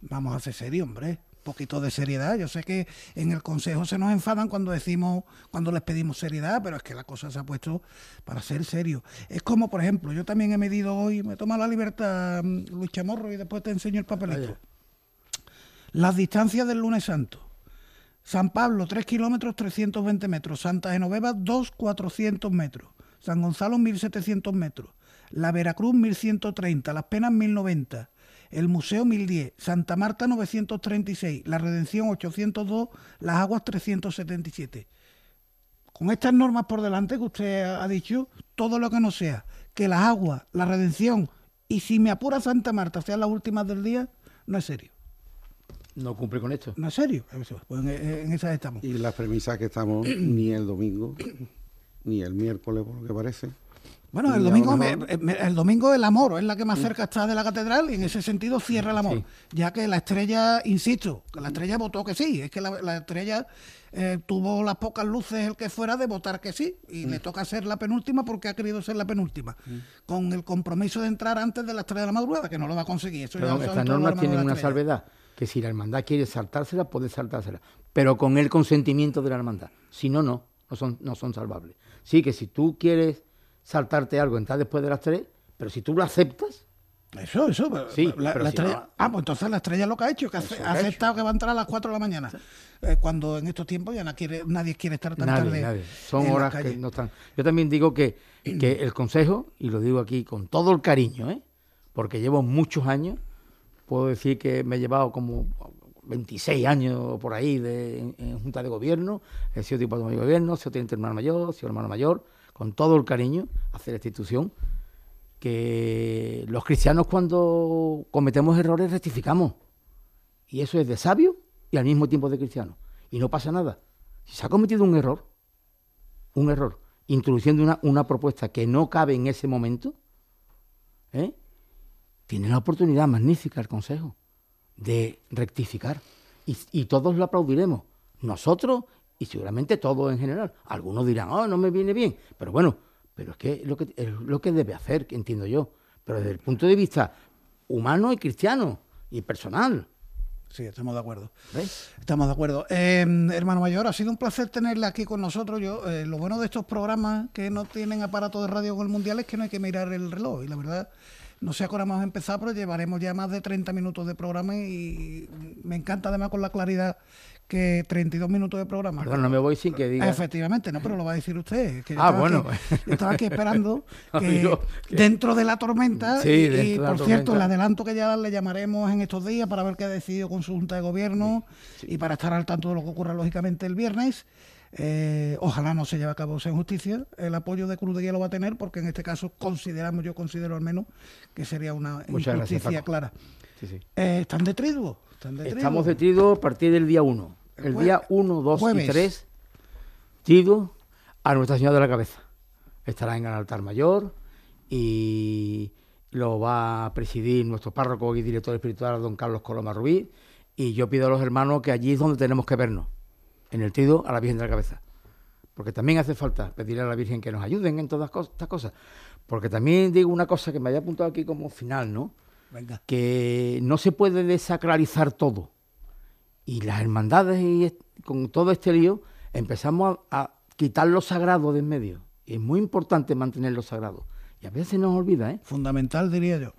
vamos a ser serios, hombre. Un poquito de seriedad. Yo sé que en el Consejo se nos enfadan cuando decimos, cuando les pedimos seriedad, pero es que la cosa se ha puesto para ser serio. Es como, por ejemplo, yo también he medido hoy, me toma la libertad mm, Luis Chamorro y después te enseño el papelito. Las distancias del lunes santo. San Pablo, 3 kilómetros 320 metros. Santa Genoveva, 2 400 metros. San Gonzalo, 1700 metros. La Veracruz, 1130. Las Penas, 1090. El Museo, 1010. Santa Marta, 936. La Redención, 802. Las Aguas, 377. Con estas normas por delante que usted ha dicho, todo lo que no sea que las aguas, la redención y si me apura Santa Marta sean las últimas del día, no es serio. No cumple con esto. No es serio. Eso, Pues en, en esas estamos. Y las premisas que estamos ni el domingo, ni el miércoles, por lo que parece. Bueno, el domingo, me- el domingo el amor es la que más cerca está de la catedral y en ese sentido cierra el amor. Sí. Ya que la estrella, insisto, que la estrella votó que sí. Es que la, la estrella eh, tuvo las pocas luces el que fuera de votar que sí y le toca ser la penúltima porque ha querido ser la penúltima. Con el compromiso de entrar antes de las 3 de la madrugada, que no lo va a conseguir. Eso ya Perdón, lo saben estas normas tienen una estrella. salvedad, que si la hermandad quiere saltársela, puede saltársela, pero con el consentimiento de la hermandad. Si no, no, no son, no son salvables. Sí, que si tú quieres saltarte algo, entrar después de las tres, pero si tú lo aceptas, Eso, eso. Sí, la, pero la si estrella- no- Ah, pues entonces la estrella lo que ha hecho, que ha que aceptado que va a entrar a las 4 de la mañana. Eh, cuando en estos tiempos ya no quiere, nadie quiere estar tan nadie, tarde. nadie. Son horas que no están. Yo también digo que, que el consejo, y lo digo aquí con todo el cariño, ¿eh? porque llevo muchos años, puedo decir que me he llevado como 26 años por ahí de, en, junta de gobierno, he sido diputado de gobierno, he sido teniente hermano mayor, he sido hermano mayor, con todo el cariño hacia esta institución, que los cristianos cuando cometemos errores rectificamos. Y eso es de sabio y al mismo tiempo de cristiano. Y no pasa nada. Si se ha cometido un error, un error, introduciendo una, una propuesta que no cabe en ese momento, ¿eh? Tiene la oportunidad magnífica el Consejo de rectificar. Y, y todos lo aplaudiremos. Nosotros y seguramente todos en general. Algunos dirán, oh, no me viene bien. Pero bueno, pero es que es lo que, es lo que debe hacer, que entiendo yo. Pero desde el punto de vista humano y cristiano y personal. Sí, estamos de acuerdo. ¿ves? Estamos de acuerdo. Eh, hermano mayor, ha sido un placer tenerle aquí con nosotros. Yo, eh, lo bueno de estos programas que no tienen aparato de radio con el mundial es que no hay que mirar el reloj. Y la verdad, no sé a qué hora vamos a empezar, pero llevaremos ya más de 30 minutos de programa y me encanta además con la claridad que 32 minutos de programa. Perdón, no me voy sin que diga. Efectivamente, no, pero lo va a decir usted. que Ah, bueno. aquí- yo estaba aquí esperando que dentro de la tormenta, Sí, y, y, por cierto, le adelanto que ya le llamaremos en estos días para ver qué ha decidido con su junta de gobierno y para estar al tanto de lo que ocurra, lógicamente, el viernes. Eh, ojalá no se lleve a cabo esa injusticia. El apoyo de Cruz de Guía lo va a tener porque en este caso consideramos, yo considero al menos, que sería una Muchas gracias, injusticia Paco. clara. Sí, sí. Eh, ¿Están de triduo? ¿Están de Estamos triduo? de a partir del día 1. El día 1, 2 y Jueves. 3, trido a Nuestra Señora de la Cabeza. Estará en el altar mayor y lo va a presidir nuestro párroco y director espiritual, don Carlos Coloma Rubí. Y yo pido a los hermanos que allí es donde tenemos que vernos, en el trido a la Virgen de la Cabeza. Porque también hace falta pedirle a la Virgen que nos ayuden en todas estas cosas. Porque también digo una cosa que me había apuntado aquí como final, ¿no? Venga. que no se puede desacralizar todo. Y las hermandades y con todo este lío empezamos a, a quitar lo sagrado de en medio. Y es muy importante mantener lo sagrado. Y a veces nos olvida, ¿eh? Fundamental, diría yo.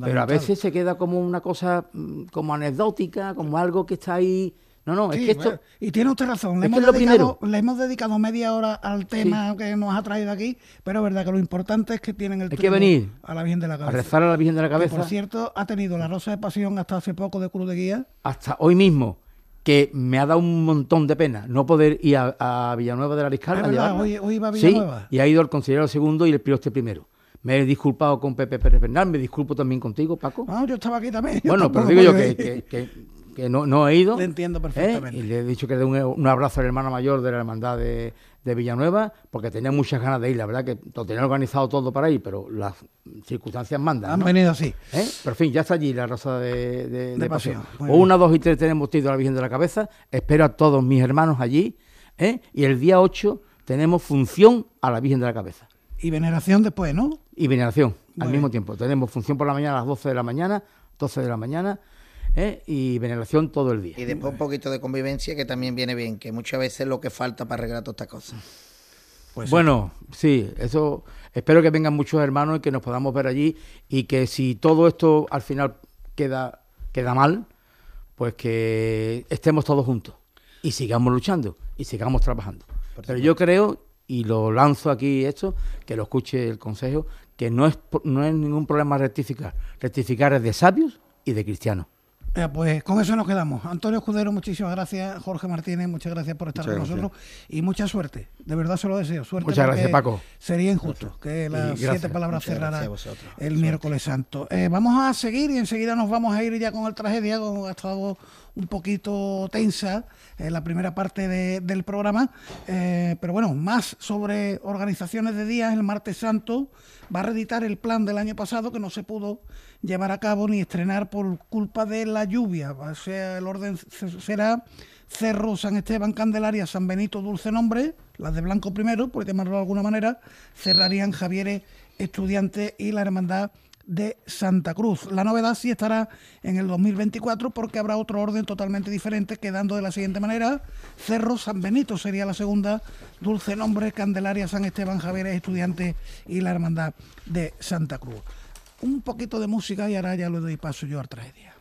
Pero a veces se queda como una cosa mm, como anecdótica, como algo que está ahí. No, no, es Sí, que esto... bueno, y tiene usted razón. Le hemos, es dedicado, le hemos dedicado media hora al tema que nos ha traído aquí, pero es verdad que lo importante es que tienen el Hay que venir a la Virgen de la A Cabeza. rezar a la Virgen de la Que, Cabeza por cierto, ha tenido la Rosa de Pasión hasta hace poco de Cruz de Guía. hasta hoy mismo, que me ha dado un montón de pena no poder ir a, a Villanueva de la Riscal. A llevarla. hoy- hoy iba a Sí, Villanueva. y ha ido el consejero segundo y el piloste primero. Me he disculpado con Pepe Pérez Bernal, me disculpo también contigo, Paco. Ah, yo estaba aquí también. bueno, pero digo yo que que no, no he ido. Le entiendo ¿eh? perfectamente. Y le he dicho que dé un, un abrazo al hermano mayor de la hermandad de, de Villanueva, porque tenía muchas ganas de ir, la verdad que lo tenía organizado todo para ir, pero las circunstancias mandan. Han ¿no? venido así. ¿Eh? Pero en fin, ya está allí la rosa de, de- de pasión. pasión. Muy O una, dos y tres tenemos ido a la Virgen de la Cabeza. Espero a todos mis hermanos allí. ¿eh? Y el día 8 tenemos función a la Virgen de la Cabeza. Y veneración después, ¿no? Y veneración Muy al bien. mismo tiempo. Tenemos función por la mañana a las 12 de la mañana, 12 de la mañana. ¿Eh? Y veneración todo el día. Y después un poquito de convivencia que también viene bien, que muchas veces es lo que falta para arreglar todas estas cosas. Pues bueno, sí, eso. Espero que vengan muchos hermanos y que nos podamos ver allí y que si todo esto al final queda, queda mal, pues que estemos todos juntos y sigamos luchando y sigamos trabajando. Pero yo creo, y lo lanzo aquí esto, que lo escuche el Consejo, que no es, no es ningún problema rectificar. Rectificar es de sabios y de cristianos. Eh, pues con eso nos quedamos. Antonio Escudero, muchísimas gracias. Jorge Martínez, muchas gracias por estar Muchas con gracias. nosotros. Y mucha suerte. De verdad se lo deseo. Suerte Muchas gracias, Paco. Sería injusto que las gracias. siete palabras cerraran el miércoles santo. Eh, vamos a seguir y enseguida nos vamos a ir ya con el tragedia. Como ha estado un poquito tensa en la primera parte de- del programa. Eh, pero bueno, más sobre organizaciones de días. El martes santo va a reeditar el plan del año pasado que no se pudo llevar a cabo ni estrenar por culpa de la lluvia. O sea, el orden será Cerro, San Esteban, Candelaria, San Benito, Dulce Nombre, las de blanco primero, por llamarlo de alguna manera, cerrarían Javieres Estudiantes y la Hermandad de Santa Cruz. La novedad sí estará en el 2024 porque habrá otro orden totalmente diferente, quedando de la siguiente manera. Cerro, San Benito sería la segunda, Dulce Nombre, Candelaria, San Esteban, Javieres Estudiantes y la Hermandad de Santa Cruz. Un poquito de música y ahora ya le doy paso yo a tragedia.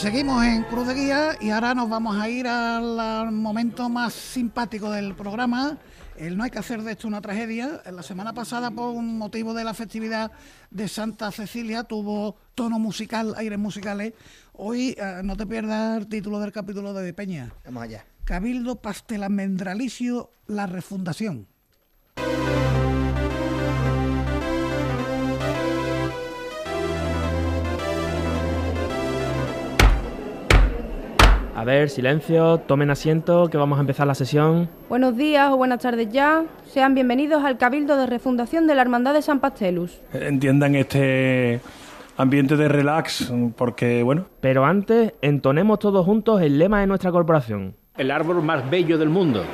Seguimos en Cruz de Guía y ahora nos vamos a ir al, momento más simpático del programa. El no hay que hacer de esto una tragedia. La semana pasada, por un motivo de la festividad de Santa Cecilia, tuvo tono musical, aires musicales. Hoy eh, no te pierdas el título del capítulo de Peña. Vamos allá. Cabildo Pastelamendralicio, la refundación. A ver, silencio, tomen asiento, que vamos a empezar la sesión. Buenos días o buenas tardes ya. Sean bienvenidos al Cabildo de Refundación de la Hermandad de San Pastelus. entiendan este ambiente de relax, porque bueno, Pero antes, entonemos todos juntos el lema de nuestra corporación. el árbol más bello del mundo.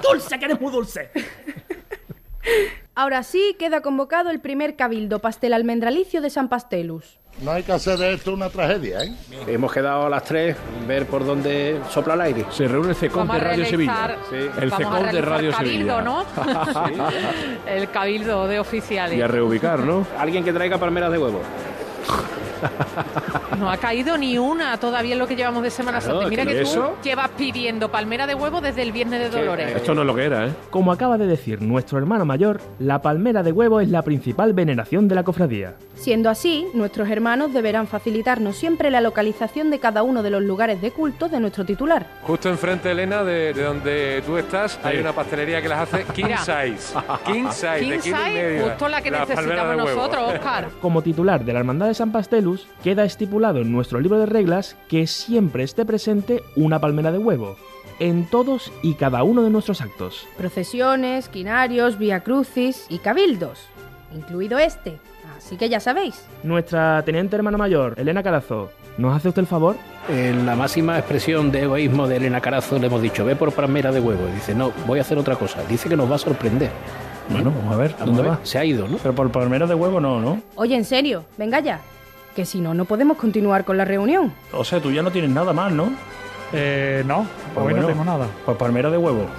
¡Dulce, que eres muy dulce! Ahora sí queda convocado el primer Cabildo Pastel Almendralicio de San Pastelus. No hay que hacer de esto una tragedia, ¿eh? Hemos quedado a las tres ver por dónde sopla el aire. Se reúne el Vamos de Radio Sevilla. El CECOM de Radio cabildo, Sevilla. ¿no? El cabildo de oficiales. Y a reubicar, ¿no? Alguien que traiga palmeras de huevo. No ha caído ni una todavía en lo que llevamos de Semana Claro, Santa. Mira que que tú eso- llevas pidiendo palmera de huevo desde el Viernes de Dolores. Esto no es lo que era, ¿eh? Como acaba de decir nuestro hermano mayor, la palmera de huevo es la principal veneración de la cofradía. Siendo así, nuestros hermanos deberán facilitarnos siempre la localización de cada uno de los lugares de culto de nuestro titular. Justo enfrente, Elena, de, de donde tú estás, hay una pastelería que las hace king size. King size, de King y size, medio. justo la que palmera necesitamos de nosotros, Oscar. Como titular de la Hermandad de San Queda estipulado en nuestro libro de reglas que siempre esté presente una palmera de huevo en todos y cada uno de nuestros actos. Procesiones, quinarios, vía crucis y cabildos, incluido este. Así que ya sabéis. Nuestra teniente hermana mayor, Elena Carazo, ¿nos hace usted el favor? En la máxima expresión de egoísmo de Elena Carazo le hemos dicho, ve por palmera de huevo. Y dice, no, voy a hacer otra cosa. Dice que nos va a sorprender. Bueno, vamos a ver, ¿dónde va? Se ha ido, ¿no? Pero por palmera de huevo no, ¿no? Oye, en serio, venga ya. Que si no, no podemos continuar con la reunión. O sea, tú ya no tienes nada más, ¿no? Eh, no, Pues hoy bueno, no tengo nada. Pues palmera de huevo.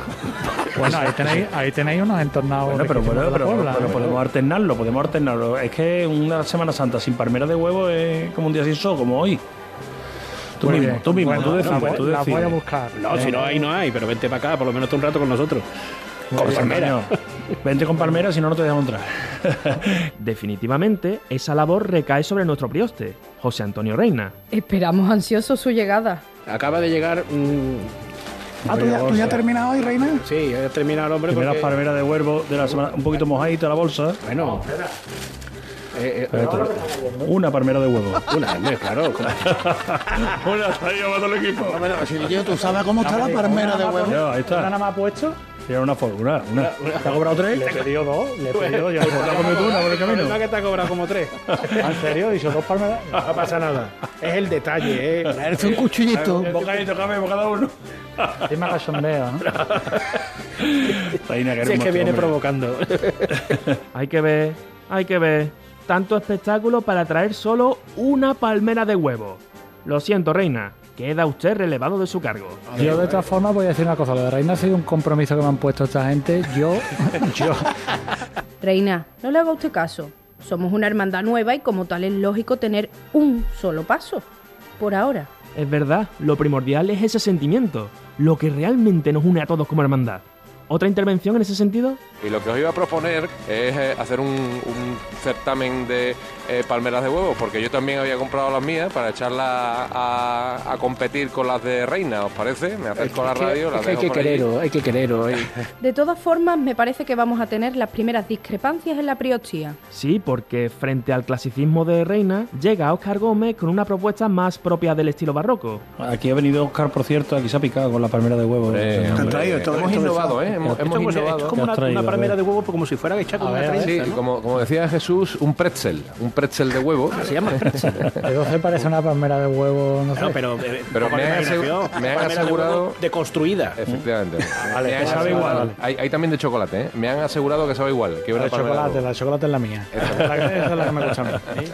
Bueno, ahí tenéis, ahí tenéis unos entornados. Bueno, pero, riquísimos bueno, de la pero, Puebla, pero ¿eh? podemos alternarlo, podemos alternarlo. Es que una Semana Santa sin palmera de huevo es como un día sin sol, como hoy. Tú Muy mismo, bien. tú mismo, Bueno, tú decides, tú la voy a buscar. No, si no hay, no hay, pero vente para acá, por lo menos un rato con nosotros. Con Oye, palmera. Vente con palmera, si no, no te dejamos entrar. Definitivamente, esa labor recae sobre nuestro prioste, José Antonio Reina. Esperamos ansiosos su llegada. Acaba de llegar. Ah, ¿tú ya, tú ya has terminado hoy, Reina? Sí, ya he terminado el hombre. Primera porque- palmera de huevo de la semana, un poquito mojadita la bolsa. Bueno. Eh, eh. Una palmera de huevo. una, claro. Una está llevando el equipo. Silvio, ¿tú sabes cómo está la palmera de huevo? Ya, ahí ¿Una está. nada más puesto? Tiene una forma, una. ¿Te ha cobrado tres? Le he pedido dos, le he pedido dos. Yo Pues la comido tú una por el camino. No que te ha cobrado como tres. ¿En serio? ¿He dicho dos palmeras? No pasa nada. Es el detalle, ¿eh? Es un cuchillito. Un bocadito, cambio cada uno. Encima cachondeo, ¿no? Reina, que Si es que viene provocando. Hay que ver, hay que ver. Tanto espectáculo para traer solo una palmera de huevo. Lo siento, Reina. Queda usted relevado de su cargo. Yo de todas formas voy a decir una cosa. Lo de Reina ha sido un compromiso que me han puesto esta gente. Yo, yo, Reina, no le haga usted caso. Somos una hermandad nueva y como tal es lógico tener un solo paso. Por ahora. Es verdad, lo primordial es ese sentimiento, lo que realmente nos une a todos como hermandad. ¿Otra intervención en ese sentido? Y lo que os iba a proponer es eh, hacer un, un certamen de eh, palmeras de huevos, porque yo también había comprado las mías para echarlas a, a competir con las de Reina, ¿os parece? Me acerco a la Es que- radio, es las que hay dejo que por allí. querero, hay que querero. eh. De todas formas, me parece que vamos a tener las primeras discrepancias en la priostía. Sí, porque frente al clasicismo de Reina, llega Óscar Gómez con una propuesta más propia del estilo barroco. Aquí ha venido Oscar, por cierto, aquí se ha picado con la palmera de huevo. Hombre, hemos innovado, ¿eh? Hemos, innovado. esto es ¿Qué como has una, traído, una a palmera de huevo, como si fuera hecha con A una trenza, Sí, ¿no? como, como decía Jesús, un pretzel, un pretzel de huevo. Se llama pretzel. se parece una palmera de huevo, no sé. No, pero, eh, Pero me han asegu- me han asegurado- Deconstruida. Efectivamente. Vale, Me han pues sabe igual, vale. Hay, hay también de chocolate, ¿eh? Me han asegurado que sabe igual. Que La de palmera de chocolate, huevo. la de chocolate es la mía. La que- Esa es la que me gusta a mí.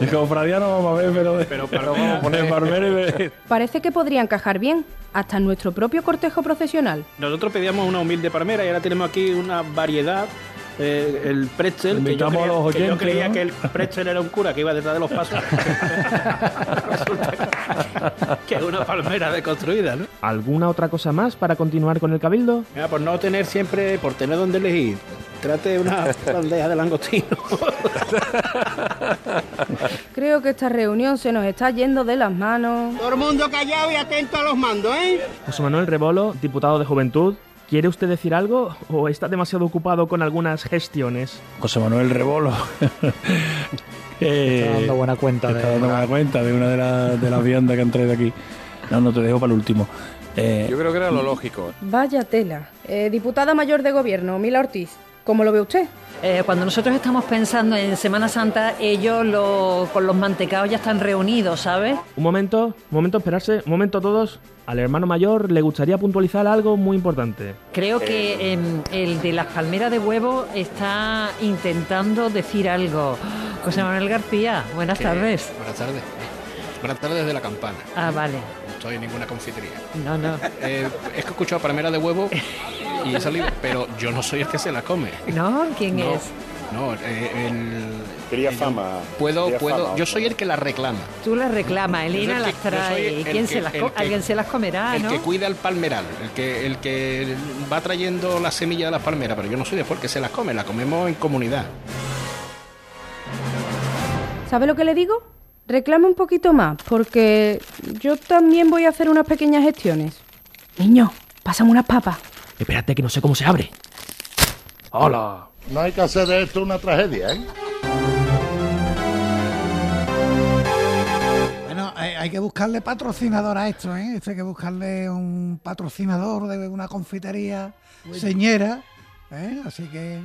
Y como Fradiano vamos a ver, pero, Pero- pero vamos a poner palmera y ver. Parece que podría encajar bien, hasta nuestro propio cortejo procesional. Nosotros pedíamos una humilde palmera y ahora tenemos aquí una variedad. Eh, el pretzel, que yo, creía, a los que yo creía ¿no? que el pretzel era un cura que iba detrás de los pasos. Resulta que es una palmera deconstruida, ¿no? ¿Alguna otra cosa más para continuar con el cabildo? Mira, por no tener siempre, por tener donde elegir, trate una bandeja de langostino. Creo que esta reunión se nos está yendo de las manos. Todo el mundo callado y atento a los mandos, ¿eh? José Manuel Rebolo, diputado de Juventud, ¿quiere usted decir algo o está demasiado ocupado con algunas gestiones? José Manuel Rebolo. Está dando buena cuenta Está de- dando buena cuenta de una de, las de las viandas que han traído aquí. No, no, te dejo para el último. Eh, Yo creo que era lo lógico. Vaya tela. Eh, diputada mayor de gobierno, Mila Ortiz, ¿cómo lo ve usted? Eh, cuando nosotros estamos pensando en Semana Santa, ellos lo- con los mantecaos ya están reunidos, ¿sabes? Un momento, un momento, esperarse, un momento todos. Al hermano mayor le gustaría puntualizar algo muy importante. Creo que em, el de las palmeras de huevo está intentando decir algo. José Manuel García, buenas tardes. Buenas tardes. Buenas tardes desde la campana. Ah, vale. No estoy en ninguna confitería. No, no. Eh, es que he escuchado palmera de huevo y he salido, pero yo no soy el que se la come. ¿No? ¿Quién No, es? No, eh, el. Quería el- fama. Puedo, Quería puedo. fama, yo soy el que la reclama. Tú las reclamas, Elena Yo soy el las trae. ¿Y el quién que- se las que- Alguien se las comerá, el ¿no? que cuida el palmeral, el que, el que va trayendo la semilla de las palmeras, pero yo no soy después el que se las come, la comemos en comunidad. ¿Sabe lo que le digo? Reclame un poquito más, porque yo también voy a hacer unas pequeñas gestiones. Niño, pásame unas papas. Espérate que no sé cómo se abre. Hola. No hay que hacer de esto una tragedia, ¿eh? Bueno, hay, hay que buscarle patrocinador a esto, ¿eh? Esto hay que buscarle un patrocinador de una confitería señera, ¿eh? Así que... eh,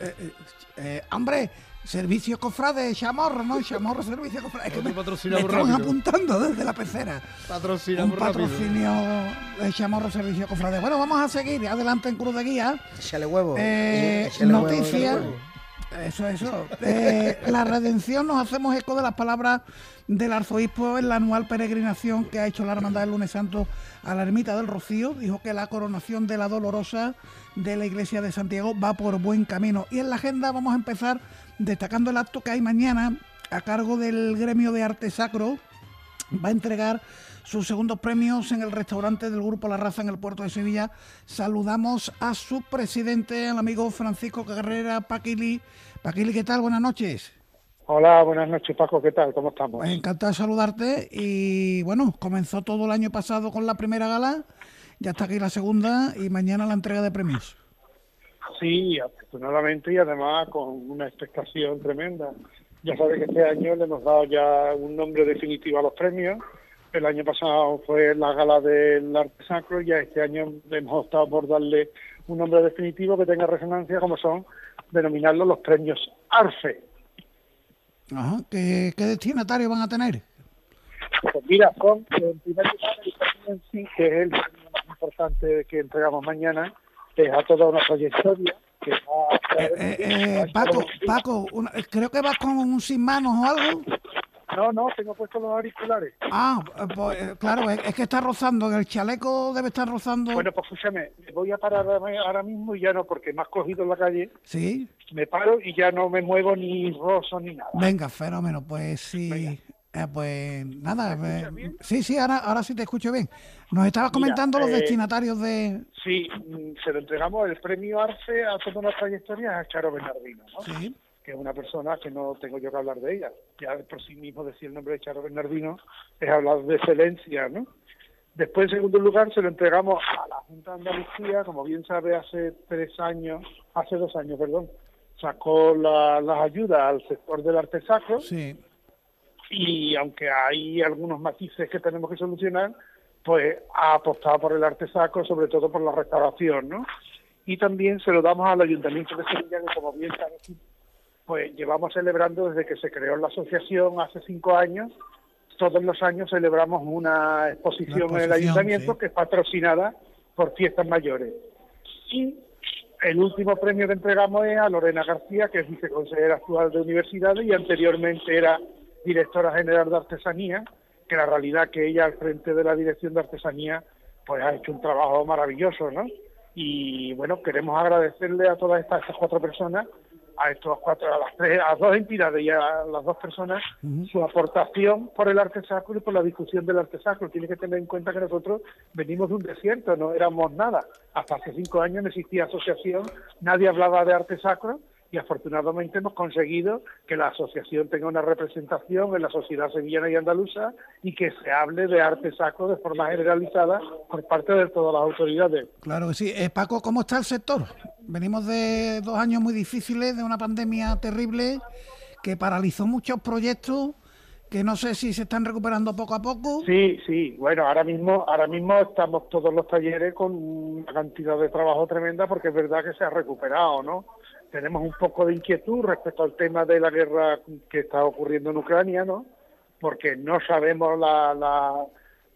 eh, eh, eh, hombre, Servicio Cofrade, Chamorro, ¿no? Chamorro Servicio Cofrade. Es que me, me rápido. apuntando desde la pecera. Patrocinamos Un rápido. patrocinio de Chamorro Servicio Cofrade. Bueno, vamos a seguir adelante en Cruz de Guía. Échale huevo. Eh, noticias. Eso, eso. Eh, la redención nos hacemos eco de las palabras del arzobispo en la anual peregrinación que ha hecho la Hermandad del Lunes Santo a la Ermita del Rocío. Dijo que la coronación de la Dolorosa de la Iglesia de Santiago va por buen camino. Y en la agenda vamos a empezar destacando el acto que hay mañana a cargo del gremio de arte sacro. Va a entregar sus segundos premios en el restaurante del Grupo La Raza en el puerto de Sevilla. Saludamos a su presidente, al amigo Francisco Carrera Paquili. Paquili, ¿qué tal? Buenas noches. Hola, buenas noches Paco, ¿qué tal? ¿Cómo estamos? Pues encantado de saludarte y bueno, comenzó todo el año pasado con la primera gala, ya está aquí la segunda y mañana la entrega de premios. Sí, afortunadamente y además con una expectación tremenda. Ya sabes que este año le hemos dado ya un nombre definitivo a los premios. El año pasado fue la gala del arte sacro y este año hemos optado por darle un nombre definitivo que tenga resonancia como son denominarlos los premios ARFE. Ajá, ¿Qué, qué destinatarios van a tener? Pues mira, son en primer lugar el premio en sí, que es el premio más importante que entregamos mañana, es a toda una trayectoria que va a Eh, eh, Paco, Paco, una- creo que vas con un sin manos o algo. No, no, tengo puestos los auriculares. Ah, eh, pues, eh, claro, es, es que está rozando, el chaleco debe estar rozando. Bueno, pues escúchame, me voy a parar ahora ahora mismo y ya no, porque me has cogido en la calle, Sí, me paro y ya no me muevo ni rozo ni nada. venga, fenómeno, pues sí. Eh, pues nada, eh, sí, sí, ahora, ahora sí te escucho bien. Nos estabas Mira, comentando los eh, destinatarios de... Sí, mm, se lo entregamos el premio ARCE a toda una trayectoria a Charo Bernardino, ¿no? Sí. que es una persona que no tengo yo que hablar de ella. Ya por sí mismo decir el nombre de Charo Bernardino es hablar de excelencia, ¿no? Después, en segundo lugar, se lo entregamos a la Junta de Andalucía, como bien sabe, hace tres años, hace dos años, perdón, sacó la- las ayudas al sector del arte sacro Sí. Y aunque hay algunos matices que tenemos que solucionar, pues ha apostado por el arte sacro, sobre todo por la restauración, ¿no? Y también se lo damos al Ayuntamiento de Sevilla, que como bien sabe, pues llevamos celebrando desde que se creó la asociación hace cinco años, todos los años celebramos una exposición, en el exposición, Ayuntamiento sí. que es patrocinada por Fiestas Mayores. Y el último premio que entregamos es a Lorena García, que es viceconsejera actual de universidades y anteriormente era directora general de artesanía, que la realidad que ella al frente de la dirección de artesanía pues ha hecho un trabajo maravilloso, ¿no? Y bueno, queremos agradecerle a todas estas, estas cuatro personas, a estos cuatro, a las tres, a las dos entidades y a las dos personas, su aportación por el arte sacro y por la difusión del arte sacro. Tiene que tener en cuenta que nosotros venimos de un desierto, no éramos nada. Hasta hace cinco años no existía asociación, nadie hablaba de arte sacro y afortunadamente hemos conseguido que la asociación tenga una representación en la sociedad sevillana y andaluza y que se hable de arte sacro de forma generalizada por parte de todas las autoridades. Claro que sí. Eh, Paco, ¿cómo está el sector? Venimos de dos años muy difíciles, de una pandemia terrible que paralizó muchos proyectos que no sé si se están recuperando poco a poco. Sí, sí. Bueno, ahora mismo, ahora mismo estamos todos los talleres con una cantidad de trabajo tremenda porque es verdad que se ha recuperado, ¿no? Tenemos un poco de inquietud respecto al tema de la guerra que está ocurriendo en Ucrania, ¿no? Porque no sabemos la, la,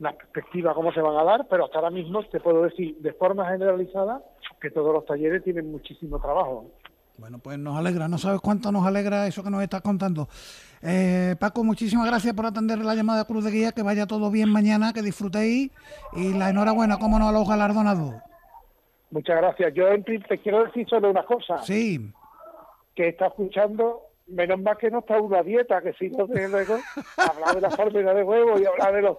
las perspectivas cómo se van a dar, pero hasta ahora mismo te puedo decir de forma generalizada que todos los talleres tienen muchísimo trabajo. Bueno, pues nos alegra, no sabes cuánto nos alegra eso que nos estás contando. Eh, Paco, muchísimas gracias por atender la llamada de Cruz de Guía, que vaya todo bien mañana, que disfrutéis y la enhorabuena, como no, a los galardonados. Muchas gracias. Yo en te quiero decir solo una cosa. Sí. Que está escuchando, menos mal que no está una dieta, que si no, luego, hablar de la fórmula de huevo y hablar de los...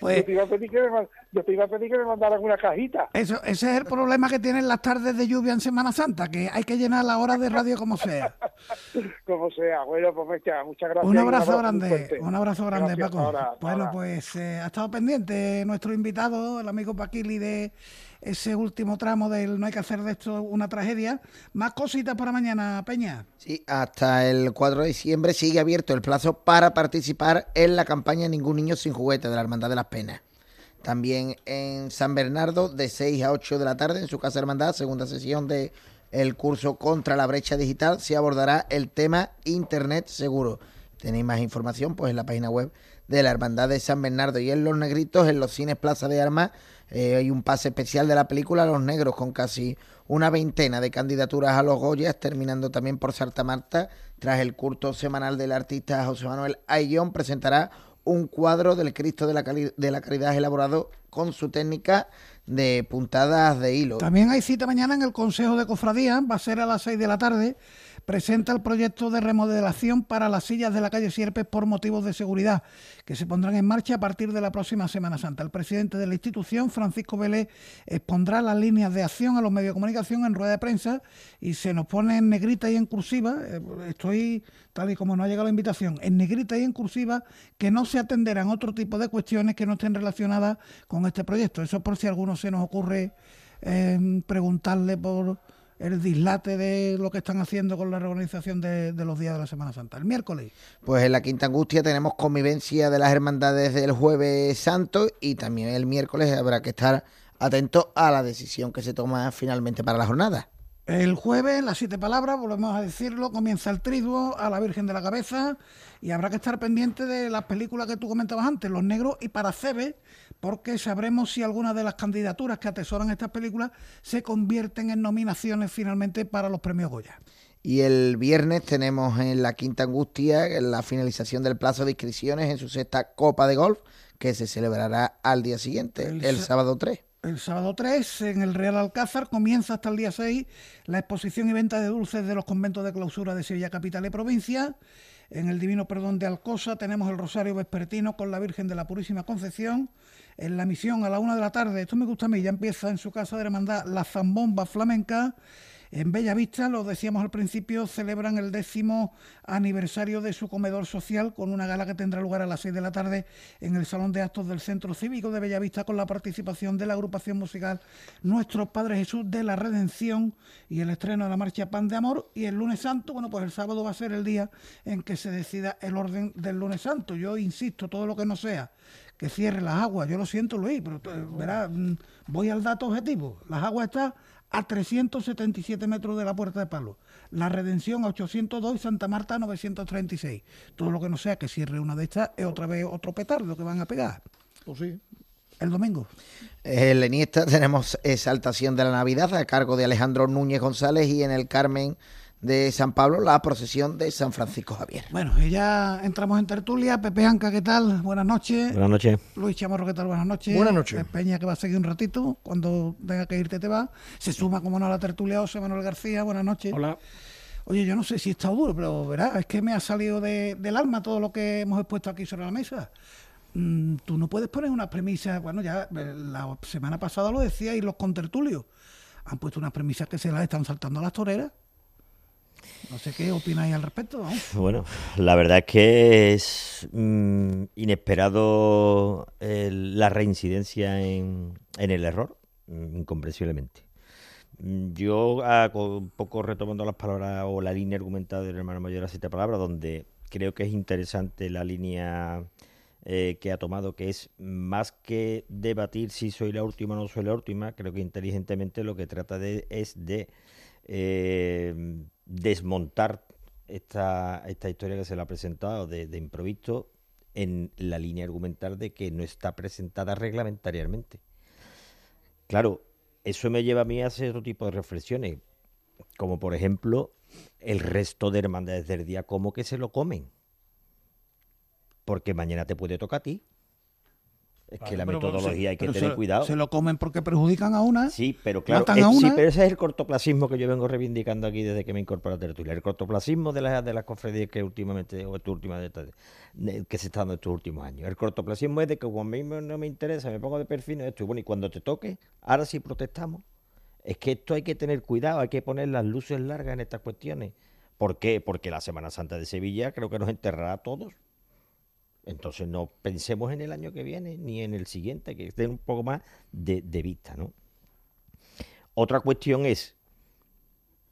Pues- yo, te iba a pedir que me, man- yo te iba a pedir que me mandaran una cajita. Eso, ese es el problema que tienen las tardes de lluvia en Semana Santa, que hay que llenar la hora de radio como sea. Como sea. Bueno, pues muchas, muchas gracias. Un abrazo grande, un abrazo grande, Gracias, Paco. ahora, bueno, ahora. pues eh, ha estado pendiente nuestro invitado, el amigo Paquili, de ese último tramo del No hay que hacer de esto una tragedia. Más cositas para mañana, Peña. Sí, hasta el 4 de diciembre sigue abierto el plazo para participar en la campaña Ningún Niño Sin Juguete de la Hermandad de las Penas. También en San Bernardo, de 6 a 8 de la tarde, en su casa hermandad, segunda sesión de el curso contra la brecha digital se abordará el tema Internet seguro. Tenéis más información pues en la página web de la Hermandad de San Bernardo y en Los Negritos, en los cines Plaza de Armas, eh, hay un pase especial de la película Los Negros con casi una veintena de candidaturas a los Goyas, terminando también por Santa Marta. Tras el culto semanal del artista José Manuel Ayllón, presentará un cuadro del Cristo de la, de la Caridad elaborado con su técnica de puntadas de hilo. También hay cita mañana en el Consejo de Cofradía, va a ser a las 6 de la tarde presenta el proyecto de remodelación para las sillas de la calle Sierpes por motivos de seguridad, que se pondrán en marcha a partir de la próxima Semana Santa. El presidente de la institución, Francisco Vélez, expondrá las líneas de acción a los medios de comunicación en rueda de prensa y se nos pone en negrita y en cursiva, eh, estoy tal y como no ha llegado la invitación, en negrita y en cursiva, que no se atenderán otro tipo de cuestiones que no estén relacionadas con este proyecto. Eso por si alguno se nos ocurre eh, preguntarle por el dislate de lo que están haciendo con la reorganización de, los días de la Semana Santa. El miércoles. Pues en la Quinta Angustia tenemos convivencia de las hermandades del jueves santo y también el miércoles habrá que estar atento a la decisión que se toma finalmente para la jornada. El jueves, las siete palabras, volvemos a decirlo, comienza el triduo a la Virgen de la Cabeza y habrá que estar pendiente de las películas que tú comentabas antes, Los Negros y Paracebe, porque sabremos si algunas de las candidaturas que atesoran estas películas se convierten en nominaciones finalmente para los premios Goya. Y el viernes tenemos en la Quinta Angustia la finalización del plazo de inscripciones en su sexta Copa de Golf, que se celebrará al día siguiente, el, sábado 3. El sábado 3, en el Real Alcázar, comienza hasta el día 6 la exposición y venta de dulces de los conventos de clausura de Sevilla Capital y Provincia. En el Divino Perdón de Alcosa tenemos el Rosario Vespertino con la Virgen de la Purísima Concepción en la misión a la una de la tarde, esto me gusta a mí, ya empieza en su casa de hermandad la zambomba flamenca. En Bella Vista, lo decíamos al principio, celebran el décimo aniversario de su comedor social con una gala que tendrá lugar a las seis de la tarde en el Salón de Actos del Centro Cívico de Bellavista con la participación de la agrupación musical Nuestro Padre Jesús de la Redención y el estreno de la marcha Pan de Amor. Y el lunes santo, bueno, pues el sábado va a ser el día en que se decida el orden del lunes santo. Yo insisto, todo lo que no sea que cierre las aguas. Yo lo siento, Luis, pero verá, mm, voy al dato objetivo. Las aguas están a 377 metros de la Puerta de Palo. La Redención a 802 y Santa Marta a 936. Todo lo que no sea que cierre una de estas es otra vez otro petardo que van a pegar. Pues sí. El domingo. En Leniesta tenemos exaltación de la Navidad a cargo de Alejandro Núñez González y en el Carmen de San Pablo, la procesión de San Francisco Javier. Bueno, y ya entramos en tertulia. Pepe Anca, ¿qué tal? Buenas noches. Buenas noches. Luis Chamorro, ¿qué tal? Buenas noches. Buenas noches. Peña, que va a seguir un ratito. Cuando tenga que irte, te va. Se suma, como no, a la tertulia José Manuel García. Buenas noches. Hola. Oye, yo no sé si está duro, pero verás, es que me ha salido del alma todo lo que hemos expuesto aquí sobre la mesa. Mm, tú no puedes poner unas premisas, bueno, ya eh, la semana pasada lo decía y los contertulios han puesto unas premisas que se las están saltando a las toreras no sé qué opináis al respecto. Bueno, la verdad es que es mm, inesperado la reincidencia en, el error, mm, incomprensiblemente. Mm, yo, un poco retomando las palabras o la línea argumentada del hermano mayor a siete palabras, donde creo que es interesante la línea eh, que ha tomado, que es más que debatir si soy la última o no soy la última, creo que inteligentemente lo que trata de es de eh, desmontar esta, esta historia que se le ha presentado de, de improviso en la línea argumental de que no está presentada reglamentariamente. Claro, eso me lleva a mí a hacer otro tipo de reflexiones, como por ejemplo el resto de hermandades del día, ¿cómo que se lo comen? Porque mañana te puede tocar a ti. Es que la metodología hay que tener cuidado. Se lo comen porque perjudican a una. Sí, pero claro, sí, pero ese es el cortoplacismo que yo vengo reivindicando aquí desde que me incorporé a tertulia. El cortoplacismo de las de las cofradías que últimamente, o esta última que se está dando estos últimos años. El cortoplacismo es de que como a mí no me interesa, me pongo de perfil esto, y bueno, y cuando te toque, ahora sí protestamos. Es que esto hay que tener cuidado, hay que poner las luces largas en estas cuestiones. ¿Por qué? Porque la Semana Santa de Sevilla creo que nos enterrará a todos entonces no pensemos en el año que viene ni en el siguiente, que estén un poco más de, vista, ¿no? Otra cuestión es,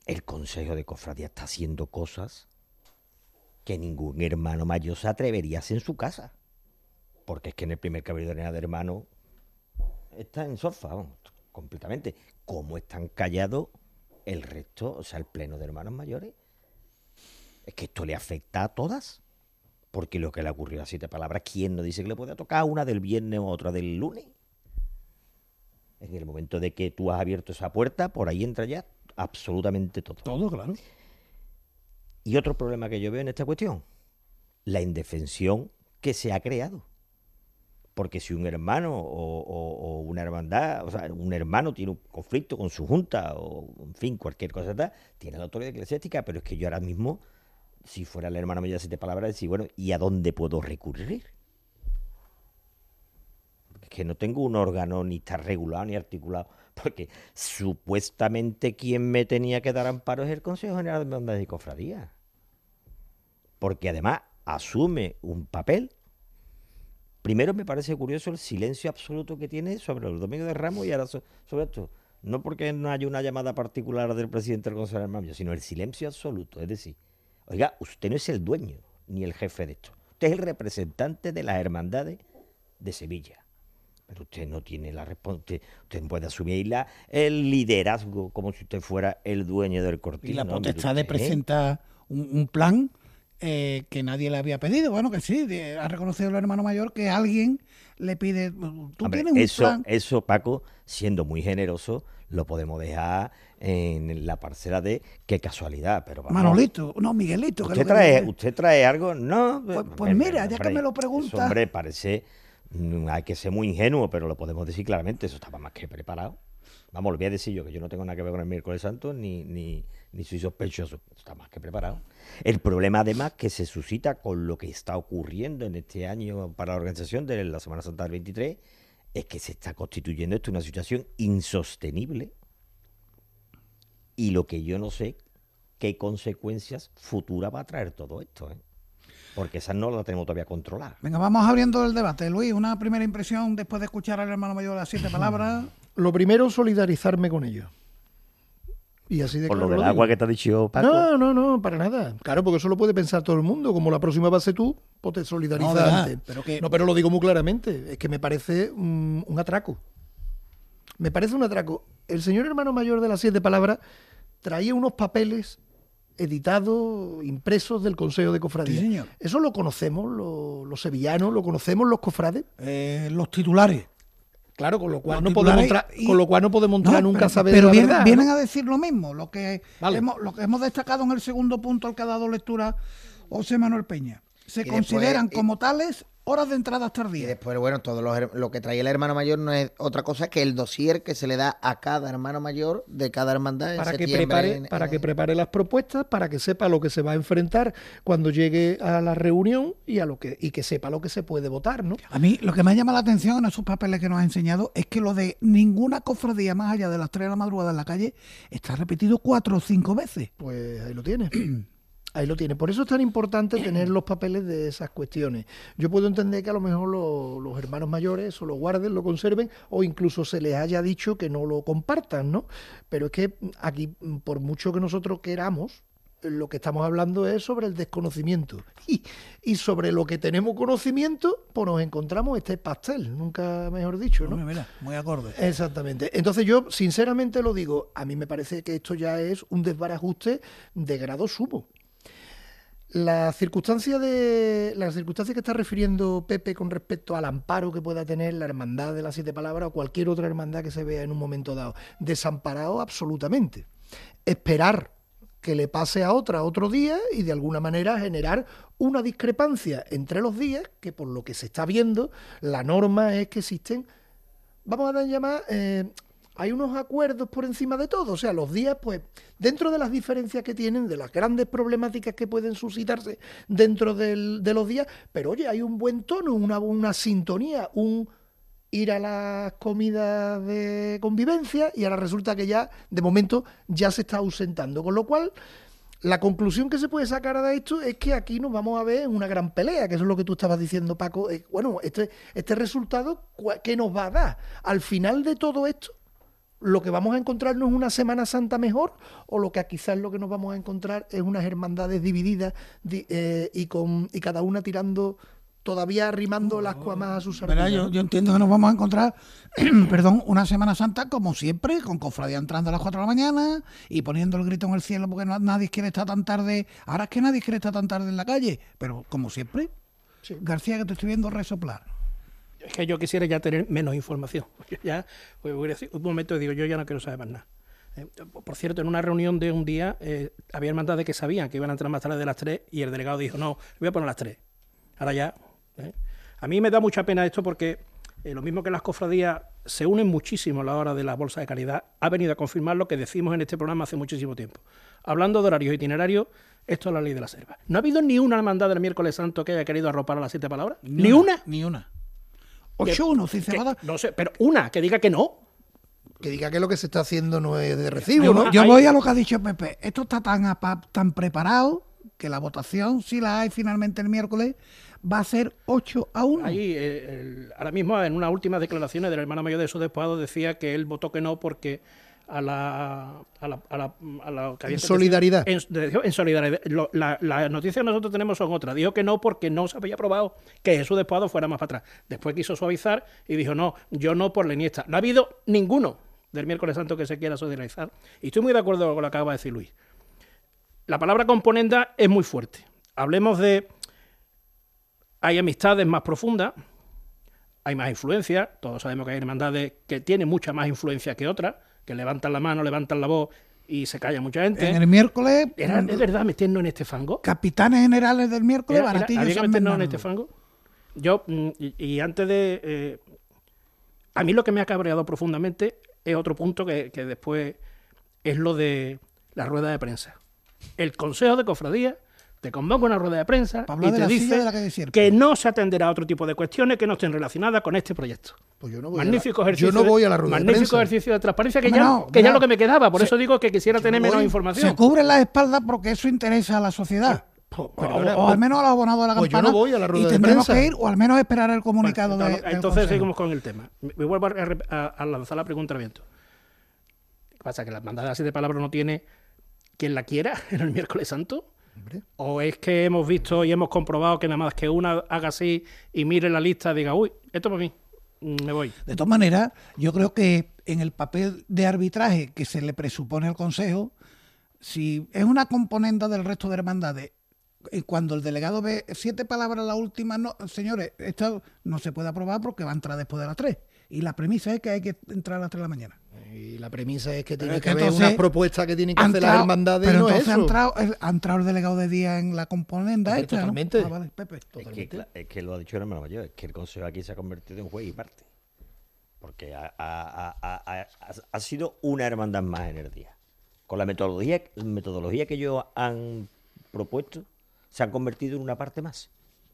el Consejo de Cofradía está haciendo cosas que ningún hermano mayor se atrevería a hacer en su casa. Porque es que en el primer cabildo de hermano está en sofá, completamente. Como están callados el resto, o sea, el pleno de hermanos mayores, es que esto le afecta a todas. Porque lo que le ocurrió a siete palabras, ¿quién no dice que le puede tocar una del viernes o otra del lunes? En el momento de que tú has abierto esa puerta, por ahí entra ya absolutamente todo. Todo, claro. Y otro problema que yo veo en esta cuestión, la indefensión que se ha creado. Porque si un hermano o, o- o una hermandad, o sea, un hermano tiene un conflicto con su junta o, en fin, cualquier cosa tal, tiene la autoridad eclesiástica, pero es que yo ahora mismo, si fuera el hermano mayor de siete palabras, decir, bueno, ¿y a dónde puedo recurrir? Es que no tengo un órgano ni está regulado ni articulado, porque supuestamente quien me tenía que dar amparo es el Consejo General de Hermandades y Cofradías. Porque además asume un papel. Primero me parece curioso el silencio absoluto que tiene sobre los domingos de Ramos y ahora so- sobre esto. No porque no haya una llamada particular del presidente del Consejo de Hermandades, sino el silencio absoluto. Es decir, oiga, usted no es el dueño ni el jefe de esto. Usted es el representante de las hermandades de Sevilla. Pero usted no tiene la responsabilidad. Usted puede asumir la, el liderazgo como si usted fuera el dueño del cortijo. Y la potestad de presentar un, un plan eh, que nadie le había pedido. Bueno, que sí, de- ha reconocido el hermano mayor que alguien le pide. Tú Hombre, tienes un eso, plan. eso, Paco, siendo muy generoso, lo podemos dejar en la parcela de qué casualidad. Pero vamos, Manolito, no, Miguelito. que ¿Usted que trae, dice. usted trae algo? No. Pues- pues mira, ya que me lo eso, pregunta. hombre, parece. mm, Hay que ser muy ingenuo, pero lo podemos decir claramente. Eso estaba más que preparado. Vamos, lo voy a decir yo, que yo no tengo nada que ver con el miércoles santo, ni, ni, ni soy sospechoso. Eso está más que preparado. El problema, además, que se suscita con lo que está ocurriendo en este año para la organización de la Semana Santa del 23, es que se está constituyendo esto una situación insostenible. Y lo que yo no sé, qué consecuencias futuras va a traer todo esto. ¿eh? Porque esas no las tenemos todavía controladas. Venga, vamos abriendo el debate. Luis, una primera impresión después de escuchar al hermano mayor las siete palabras. Lo primero, solidarizarme con ellos. Y así de Por lo del agua que te ha dicho Paco. No, no, no, para nada. Claro, porque eso lo puede pensar todo el mundo. Como la próxima va a ser tú, pues te solidarizas No, antes. Pero que- No, pero lo digo muy claramente. Es que me parece un atraco. Me parece un atraco. El señor hermano mayor de las siete palabras traía unos papeles editados, impresos del Consejo de Cofradía. Sí, señor. Eso lo conocemos los, los sevillanos, lo conocemos los cofrades. Eh, los titulares. Claro, con lo cual, no podemos, y- con lo cual no podemos entrar No, nunca pero, a saber pero la vienen, verdad, vienen ¿no? a decir lo mismo, lo que, Vale. hemos, lo que hemos destacado en el segundo punto al que ha dado lectura José Manuel Peña. Se Y después- consideran y- como tales horas de entradas Y tardías. después, bueno, todo lo que trae el hermano mayor no es otra cosa que el dossier que se le da a cada hermano mayor de cada hermandad en para que prepare en- para en- que prepare las propuestas para que sepa lo que se va a enfrentar cuando llegue a la reunión y a lo que y que sepa lo que se puede votar no A mí lo que me llama la atención en esos papeles que nos ha enseñado es que lo de ninguna cofradía más allá de las 3 de la madrugada en la calle está repetido cuatro o cinco veces. pues ahí lo tiene ahí lo tiene por eso es tan importante tener los papeles de esas cuestiones yo puedo entender que a lo mejor lo- los hermanos mayores o lo guarden lo conserven o incluso se les haya dicho que no lo compartan no pero es que aquí por mucho que nosotros queramos lo que estamos hablando es sobre el desconocimiento. Y, y sobre lo que tenemos conocimiento, pues nos encontramos este pastel, nunca mejor dicho, ¿no? Hombre, mira, muy acorde. Exactamente. Entonces yo, sinceramente lo digo, a mí me parece que esto ya es un desbarajuste de grado sumo. La circunstancia de la circunstancia que está refiriendo Pepe con respecto al amparo que pueda tener la hermandad de las siete palabras o cualquier otra hermandad que se vea en un momento dado, desamparado absolutamente. Esperar que le pase a otra otro día y de alguna manera generar una discrepancia entre los días que por lo que se está viendo la norma es que existen vamos a llamar, eh, hay unos acuerdos por encima de todo. O sea, los días, pues, dentro de las diferencias que tienen, de las grandes problemáticas que pueden suscitarse dentro de los días, pero oye, hay un buen tono, una, sintonía, un ir a las comidas de convivencia y ahora resulta que ya, de momento, ya se está ausentando. Con lo cual, la conclusión que se puede sacar de esto es que aquí nos vamos a ver en una gran pelea, que eso es lo que tú estabas diciendo, Paco. Eh, bueno, este, este resultado, ¿cuál- ¿qué nos va a dar? Al final de todo esto, lo que vamos a encontrarnos es una Semana Santa mejor o lo que quizás lo que nos vamos a encontrar es unas hermandades divididas di- eh, y, con, y cada una tirando todavía arrimando las ascua más a sus sardinas. Yo, ¿no? yo entiendo que nos vamos a encontrar, perdón, una Semana Santa como siempre, con cofradía entrando a las 4 de la mañana y poniendo el grito en el cielo porque no- nadie quiere estar tan tarde. Ahora es que nadie quiere estar tan tarde en la calle, pero como siempre, García, que te estoy viendo resoplar. Es que yo quisiera ya tener menos información. Yo ya, pues, voy a decir, un momento digo, yo ya no quiero saber más nada. Eh, por cierto, en una reunión de un día eh, había hermandades que sabían que iban a entrar más tarde de las 3 y el delegado dijo, no, voy a poner las 3. Ahora ya. ¿eh? A mí me da mucha pena esto porque eh, lo mismo que las cofradías se unen muchísimo a la hora de las bolsas de caridad, ha venido a confirmar lo que decimos en este programa hace muchísimo tiempo. Hablando de horarios itinerarios, esto es la ley de la selva. No ha habido ni una hermandad del miércoles santo que haya querido arropar a las siete palabras. Ni, una. Ni una. Que- Ocho se que- va a dar- No sé, pero una que diga que no. Que diga que lo que se está haciendo no es de recibo, Yo, ¿no? yo voy a lo que ha dicho Pepe. Esto está tan, tan preparado que la votación, si la hay finalmente el miércoles, va a ser 8 a 1. Ahí, eh, el- ahora mismo, en unas últimas declaraciones del hermano mayor de esos despojados, decía que él votó que no porque a la. A la, a la, a la- que había En solidaridad. En, solidaridad. Lo- la, las noticias que nosotros tenemos son otras. Dijo que no porque no se había aprobado que Jesús despojado fuera más para atrás. Después quiso suavizar y dijo, no, yo no por la iniesta. No ha habido ninguno del miércoles santo que se quiera solidarizar. Y estoy muy de acuerdo con lo que acaba de decir Luis. La palabra componenda es muy fuerte. Hablemos de. Hay amistades más profundas, hay más influencia. Todos sabemos que hay hermandades que tienen mucha más influencia que otras, que levantan la mano, levantan la voz y se calla mucha gente. En el miércoles, ¿Era de verdad meternos en este fango? capitanes generales del miércoles, ¿Era- era- Baratillo ¿Había que meternos en este fango? Yo, mm, y, y antes de... eh, a mí lo que me ha cabreado profundamente es otro punto que, que después es lo de la rueda de prensa. El Consejo de Cofradía te convoca una rueda de prensa y de te dice de que no se atenderá a otro tipo de cuestiones que no estén relacionadas con este proyecto. Pues yo no voy a la- magnífico yo ejercicio, no de- voy a la rueda de magnífico prensa. ejercicio de transparencia que, ya, no, que ya lo que me quedaba. Por Se- eso digo que quisiera tener menos información. Se cubren las espaldas porque eso interesa a la sociedad. O, perdona, o al menos a los abonados de la pues yo campana. no voy a la rueda y de tendremos que ir, o al menos esperar el comunicado de, Entonces, seguimos con el tema. Me vuelvo a, re- a- a lanzar la pregunta al viento. Que pasa que la mandada así de palabras no tiene quien la quiera en el miércoles santo. ¿O es que hemos visto y hemos comprobado que nada más que una haga así y mire la lista y diga, uy, esto para mí, mm, me voy? De todas maneras, yo creo que en el papel de arbitraje que se le presupone al Consejo, si es una componenda del resto de hermandades, cuando el delegado ve siete palabras la última, no, señores, esto no se puede aprobar porque va a entrar después de las tres. Y la premisa es que hay que entrar a las tres de la mañana. Y la premisa es que tiene es que que haber entonces unas propuestas que tienen que ha hacer las hermandades pero no es entonces ha entrado, el, ha entrado el delegado de día en la componenda esta, ¿no? totalmente. Ah, vale, Pepe. Es que, cla- es que lo ha dicho el hermano mayor, es que el consejo aquí se ha convertido en juez y parte. Porque ha, ha- ha- ha- ha- ha sido una hermandad más en el día. Con la metodología, metodología que ellos han propuesto, se han convertido en una parte más.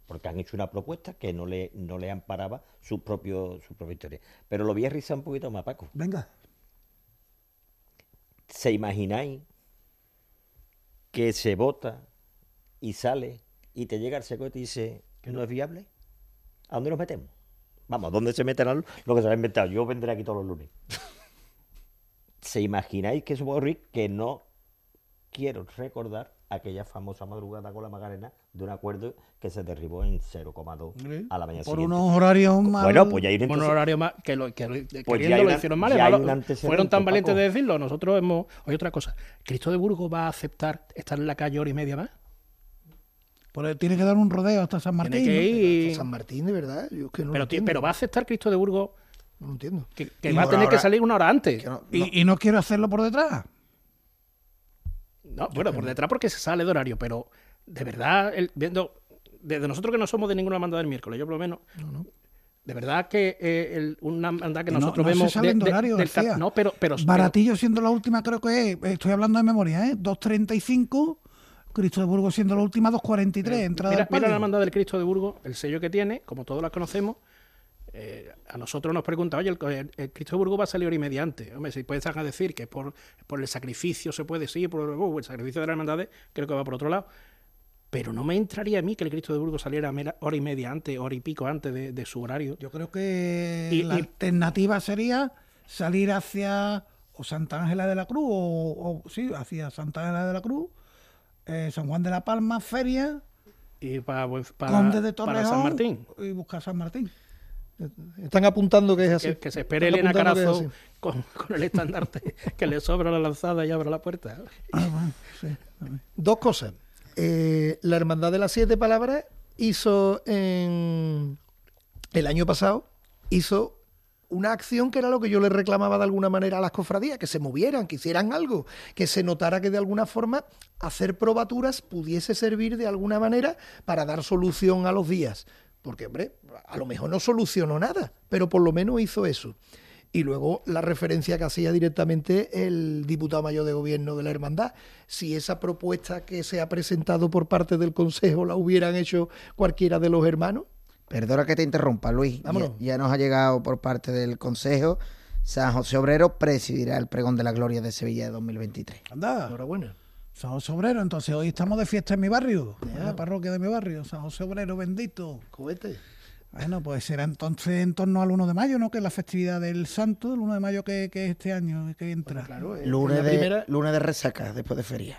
Porque han hecho una propuesta que no le, no le amparaba su propio, su propia historia. Pero lo voy a rizar un poquito más, Paco. Venga. ¿Se imagináis que se vota y sale y te llega el seco y te dice que no es viable? ¿A dónde nos metemos? Vamos, ¿a dónde se meterán lo que se ha inventado? Yo vendré aquí todos los lunes. ¿Se imagináis que puede ocurrir? Que no quiero recordar aquella famosa madrugada con la Magarena de un acuerdo que se derribó en 0,2 a la mañana Por siguiente. unos horarios más. Bueno, pues ya hay un Un entonces- horario más que lo que lo- Pues ya hay lo una- hicieron mal. ya hay un fueron tan valientes Paco. de decirlo. Nosotros hemos. Oye, otra cosa. ¿Cristo de Burgos va a aceptar estar en la calle hora y media más? Pues tiene que dar un rodeo hasta San Martín. Tiene ir- San Martín, de verdad. Yo es que no pero, pero va a aceptar Cristo de Burgos No lo entiendo. que, va a por tener que salir una hora antes. Y, y no quiero hacerlo por detrás. No, bueno, por detrás porque se sale de horario, pero de verdad, el- viendo, desde nosotros que no somos de ninguna banda del miércoles, yo por lo menos, de verdad que eh, el- una banda que no- nosotros no se vemos... salen de horario, del García. no, pero... pero Baratillo siendo la última, creo que es, estoy hablando de memoria, ¿eh? 2.35, Cristo de Burgos siendo la última, 2.43, entrada mira, del mira la hermandad del Cristo de Burgos, el sello que tiene, como todos la conocemos, eh, a nosotros nos pregunta, oye, el, el- el Cristo de Burgos va a salir hora y media antes. Hombre, si puedes a decir que por, por el sacrificio se puede, sí, por uh, el sacrificio de las hermandades, creo que va por otro lado. Pero no me entraría a mí que el Cristo de Burgos saliera hora y media antes, hora y pico antes de, de su horario. Yo creo que Y- la y- alternativa sería salir hacia o Santa Ángela de la Cruz, o, o- sí, hacia Santa Ángela de la Cruz, eh, San Juan de la Palma, Feria, ir para, para, Conde de para Torrejón San Martín. y buscar San Martín. Están apuntando que es así. Que, que se espere Elena es Carazo con, con el estandarte, que le sobra la lanzada y abra la puerta. Dos cosas. Eh, la Hermandad de las Siete Palabras hizo en el año pasado hizo una acción que era lo que yo le reclamaba de alguna manera a las cofradías, que se movieran, que hicieran algo, que se notara que de alguna forma hacer probaturas pudiese servir de alguna manera para dar solución a los días. Porque, hombre, a lo mejor no solucionó nada, pero por lo menos hizo eso. Y luego la referencia que hacía directamente el diputado mayor de gobierno de la hermandad. Si esa propuesta que se ha presentado por parte del Consejo la hubieran hecho cualquiera de los hermanos, Perdona que te interrumpa, Luis. Ya, Vámonos. ya nos ha llegado por parte del Consejo. San José Obrero presidirá el pregón de la gloria de Sevilla de 2023. Anda. Enhorabuena. San José Obrero, entonces hoy estamos de fiesta en mi barrio, en la parroquia de mi barrio, San José Obrero bendito. Cohete. Bueno, pues será entonces en torno al 1 de mayo, ¿no? Que es la festividad del santo, el 1 de mayo que, que es este año, que entra. Lunes, la de, primera- lunes de resaca, después de feria.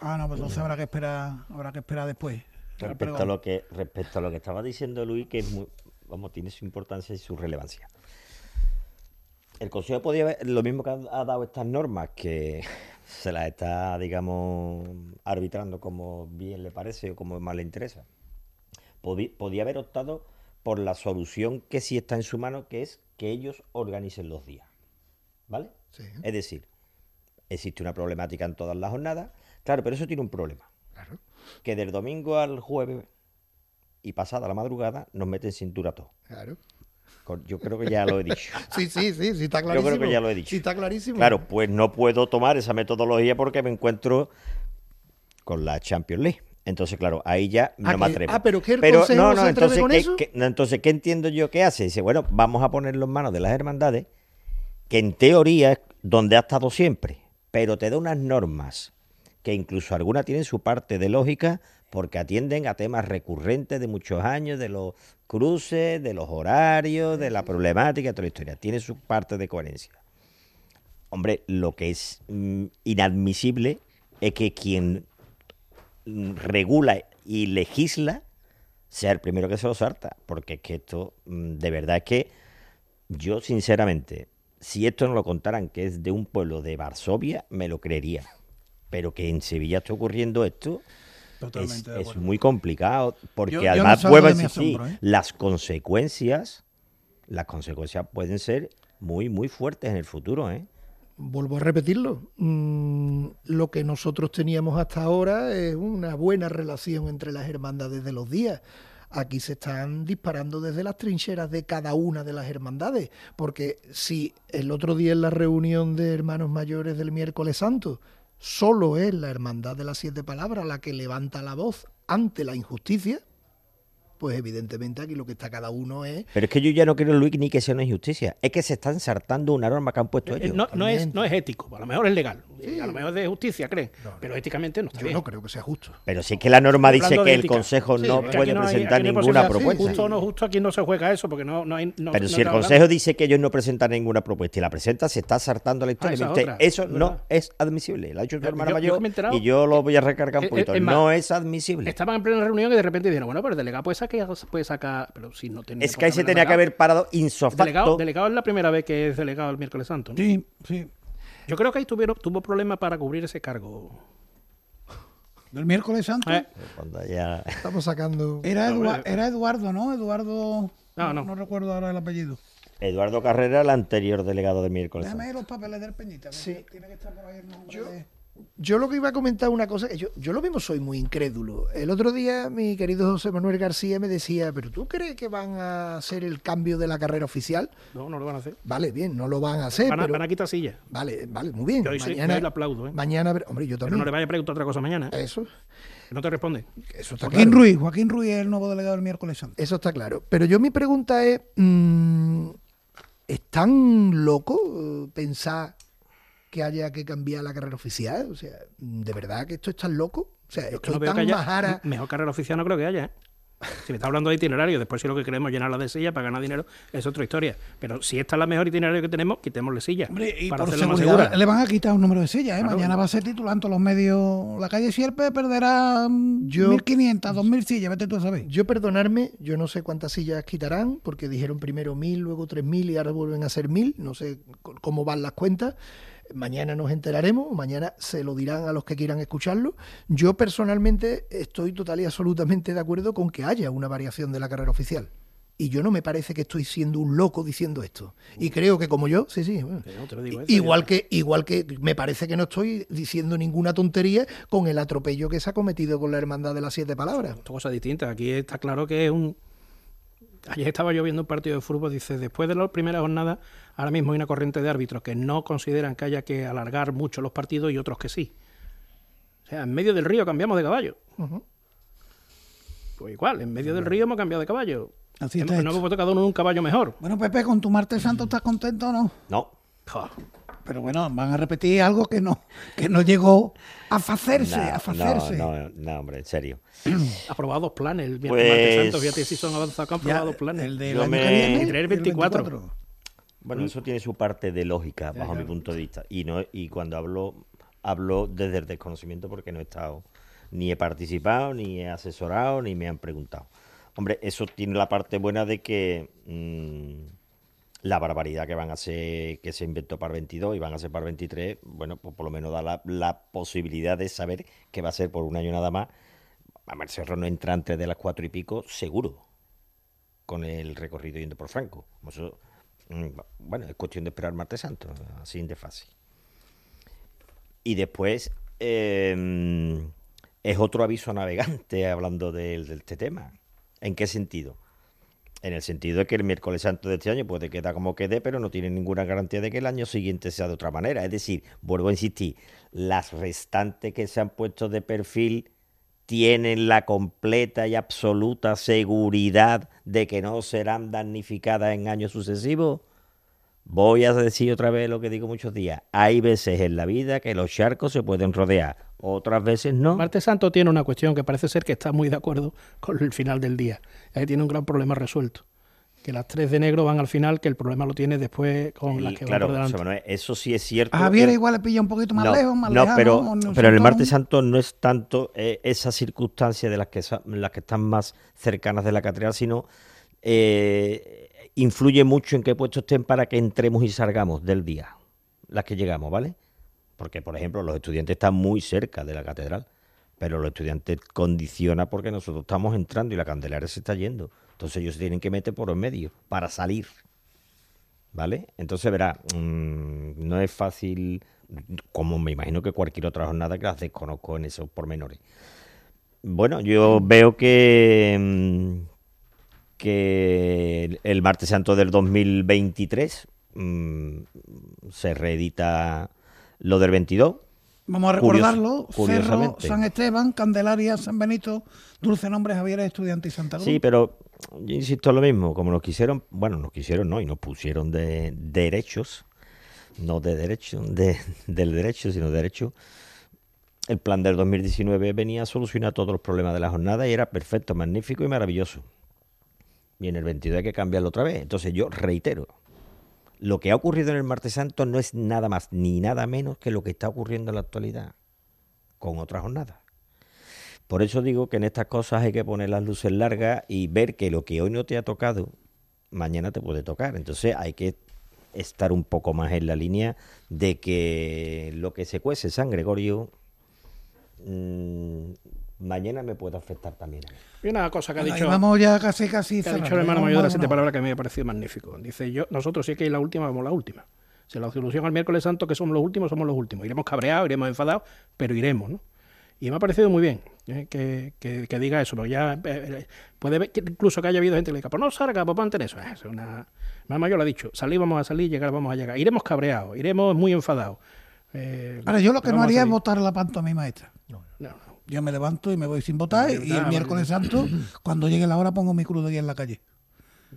Ah, no, pues entonces habrá que esperar, habrá que esperar después. al Respecto a lo que respecto a lo que estaba diciendo Luis, que es muy, vamos, tiene su importancia y su relevancia. El Consejo podía haber, lo mismo que ha, ha dado estas normas, que se las está, digamos, arbitrando como bien le parece o como más le interesa. Podí- podía haber optado por la solución que sí está en su mano, que es que ellos organicen los días. ¿Vale? Es decir, existe una problemática en todas las jornadas. Claro, pero eso tiene un problema. Que del domingo al jueves y pasada la madrugada nos meten cintura todo. Claro. Yo creo que ya lo he dicho. Sí, sí, sí, sí, está Yo clarísimo. creo que ya lo he dicho. Sí, está clarísimo. Claro, pues no puedo tomar esa metodología porque me encuentro con la Champions League. Entonces, claro, ahí ya no Ah, me que- atrevo. ah, pero el Consejo no se entonces, con ¿qué, eso? qué- no, entonces, ¿qué entiendo yo que hace? Dice, bueno, vamos a ponerlo en manos de las hermandades, que en teoría es donde ha estado siempre, pero te da unas normas que incluso algunas tienen su parte de lógica porque atienden a temas recurrentes de muchos años, de los cruces, de los horarios, de la problemática, toda la historia. Tiene su parte de coherencia. Hombre, lo que es mm, inadmisible es que quien mm, regula y legisla sea el primero que se lo salta, porque es que esto, mm, de verdad es que yo sinceramente, si esto no lo contaran que es de un pueblo de Varsovia, me lo creería. Pero que en Sevilla esté ocurriendo esto es, Totalmente de es acuerdo. muy complicado, porque Yo- yo no además vuelvo a asombro, ¿eh? las consecuencias, las consecuencias pueden ser muy, muy fuertes en el futuro, ¿eh? Vuelvo a repetirlo. Mm, lo que nosotros teníamos hasta ahora es una buena relación entre las hermandades de los días. Aquí se están disparando desde las trincheras de cada una de las hermandades, porque si el otro día en la reunión de hermanos mayores del miércoles santo solo es la hermandad de las siete palabras la que levanta la voz ante la injusticia, pues evidentemente aquí lo que está cada uno es Pero es que yo ya no creo, Luis, ni que sea una injusticia. Es que se están saltando una norma que han puesto Eh, ellos. No, no es, no es ético, a lo mejor es legal, a lo mejor es de justicia, creen, pero éticamente no está Yo bien. no creo que sea justo. Pero sí que la norma dice que el ética. Consejo Sí, no es puede aquí no hay- presentar ninguna propuesta. Justo o no justo, aquí no se juega eso porque no, no hay. no- Pero no si el Consejo hablando. dice que ellos no presentan ninguna propuesta y la presenta, se está saltando la historia. es usted, eso es no es admisible. Lo ha tu Yo- hermana yo- yo mayor y yo lo voy a recargar un Eh, poquito. eh, es más, no es admisible. Estaban en plena reunión y de repente dijeron, bueno, pero el delegado puede sacar, puede sacar pero si no tenía Es que ahí se tenía que haber parado insofacto. Delegado, delegado es la primera vez que es delegado el miércoles santo. Sí, sí. Yo creo que ahí tuvieron, tuvo problemas para cubrir ese cargo. Del miércoles santo. Eh, Cuando ya... Estamos sacando. Era, No, Edua- bueno. era Eduardo, ¿no? Eduardo. No, no. No recuerdo ahora el apellido. Eduardo Carrera, el anterior delegado de miércoles. Déjame Santo. ahí los papeles del Peñita. Sí. Tiene que estar por ahí el nombre de- Yo lo que iba a comentar una cosa, que yo, yo lo mismo soy muy incrédulo. El otro día mi querido José Manuel García me decía, pero ¿tú crees que van a hacer el cambio de la carrera oficial? no, no lo van a hacer. Vale, bien, no lo van a hacer. Van a, pero- van a quitar sillas. Vale, vale, muy bien. Yo mañana, le aplaudo, ¿eh? mañana, hombre, yo Pero también. no le vaya a preguntar otra cosa mañana. ¿eh? Eso, no te responde. eso está Joaquín claro. Ruiz. Joaquín Ruiz es el nuevo delegado del miércoles santo. Eso está claro. Pero yo mi pregunta es, mm, ¿es tan loco eh, pensar que haya que cambiar la carrera oficial? O sea, ¿de verdad que esto es tan loco? O sea, es que esto no tan que haya- majara. Mejor carrera oficial no creo que haya. ¿eh? Si me está hablando de itinerario, después si lo que queremos es llenarla de sillas para ganar dinero, es otra historia. Pero si esta es la mejor itinerario que tenemos, quitémosle sillas. Y para por seguridad segura. le van a quitar un número de sillas, ¿eh? Claro. Mañana va a ser todos los medios. La calle Sierpe perderá mm, Yo- 1.500, 2.000 sillas, vete tú a saber. Yo perdonarme, yo no sé cuántas sillas quitarán, porque dijeron primero mil, luego tres mil y ahora vuelven a ser mil. No sé cómo van las cuentas. Mañana nos enteraremos, mañana se lo dirán a los que quieran escucharlo. Yo personalmente estoy total y absolutamente de acuerdo con que haya una variación de la carrera oficial. Y yo no me parece que estoy siendo un loco diciendo esto. Y creo que como yo, sí, sí. bueno. Que no, eso, Igual ya. que, igual que me parece que no estoy diciendo ninguna tontería con el atropello que se ha cometido con la hermandad de las siete palabras. Son cosas distintas. Aquí está claro que es un. Ayer estaba yo viendo un partido de fútbol, dice, después de la primera jornada, ahora mismo hay una corriente de árbitros que no consideran que haya que alargar mucho los partidos y otros que sí. O sea, en medio del río cambiamos de caballo. Pues igual, en medio del río hemos cambiado de caballo. Así hemos, no hemos puesto cada uno un caballo mejor. Bueno, Pepe, con tu martes santo estás contento o no? No. Pero bueno, van a repetir algo que no, que no llegó a hacerse, No, a. No, no, no, hombre, en serio. Aprobados planes, el Pues- martes santo, fíjate si son avanzados que han Ya, aprobado planes. el del Yo año me- que viene, 23, el 24. 24. Bueno, eso tiene su parte de lógica, bajo mi punto de vista. Y no y cuando hablo, hablo desde el desconocimiento porque no he estado, ni he participado, ni he asesorado, ni me han preguntado. Hombre, eso tiene la parte buena de que mm, la barbaridad que van a hacer, que se inventó para el 22 y van a hacer para el 23, bueno, pues por lo menos da la, la posibilidad de saber que va a ser por un año nada más. A Cerro no entra antes de las cuatro y pico, seguro con el recorrido yendo por Franco. Eso, bueno, es cuestión de esperar martes santo, así de fácil. Y después eh, es otro aviso a navegante hablando de, de este tema. ¿En qué sentido? En el sentido de que el miércoles santo de este año puede quedar como quede, pero no tiene ninguna garantía de que el año siguiente sea de otra manera. Es decir, vuelvo a insistir, las restantes que se han puesto de perfil tienen la completa y absoluta seguridad de que no serán damnificadas en años sucesivos. Voy a decir otra vez lo que digo muchos días. Hay veces en la vida que los charcos se pueden rodear, otras veces no. Martes Santo tiene una cuestión que parece ser que está muy de acuerdo con el final del día. Ahí tiene un gran problema resuelto. Que las tres de negro van al final, que el problema lo tiene después con las que claro, van por delante. José Manuel, eso sí es cierto. A Javier Eh, igual le pilla un poquito más no, lejos, más no, lejano. pero, o no pero en el martes santo no es tanto eh, esa circunstancia de las que, las que están más cercanas de la catedral, sino eh, influye mucho en qué puestos estén para que entremos y salgamos del día, las que llegamos, ¿vale? Porque, por ejemplo, los estudiantes están muy cerca de la catedral, pero los estudiantes condiciona porque nosotros estamos entrando y la Candelaria se está yendo. Entonces ellos se tienen que meter por en medio para salir. ¿Vale? Entonces, verá, mm, no es fácil, como me imagino que cualquier otra jornada que las desconozco en esos pormenores. Bueno, yo veo que, mm, que el- el martes santo del 2023 mm, se reedita lo del 22. Vamos a recordarlo. Cerro. San Esteban, Candelaria, San Benito, Dulce Nombre, Javier, Estudiante y Santa Cruz. Sí, pero yo insisto lo mismo, como nos quisieron, bueno, nos quisieron, no, y nos pusieron de derechos, no de derecho, de, del derecho, sino derecho. El plan del 2019 venía a solucionar todos los problemas de la jornada y era perfecto, magnífico y maravilloso. Y en el 22 hay que cambiarlo otra vez. Entonces yo reitero, lo que ha ocurrido en el martes santo no es nada más ni nada menos que lo que está ocurriendo en la actualidad con otras jornadas. Por eso digo que en estas cosas hay que poner las luces largas y ver que lo que hoy no te ha tocado, mañana te puede tocar. Entonces hay que estar un poco más en la línea de que lo que se cuece San Gregorio mm, mañana me puede afectar también. Y una cosa que ha Ahí dicho, vamos ya casi, casi que ha dicho el hermano vamos, mayor de las siete palabras que me ha parecido magnífico. Dice, yo nosotros sí que hay la última, vamos la última. Si la solución al miércoles santo que somos los últimos, somos los últimos. Iremos cabreados, iremos enfadados, pero iremos, ¿no? Y me ha parecido muy bien ¿eh? que, que- que diga eso, porque ya eh, eh, puede ver que incluso que haya habido gente que le diga, pues no salga, pues ponte en eso. Es una... Mamá yo lo ha dicho, salir vamos a salir, llegar vamos a llegar. Iremos cabreados, iremos muy enfadados. Eh, Ahora, yo lo que no haría es votar la pantomima maestra. No, no. Yo me levanto y me voy sin votar y el miércoles santo, cuando llegue la hora, pongo mi cruz de guía en la calle.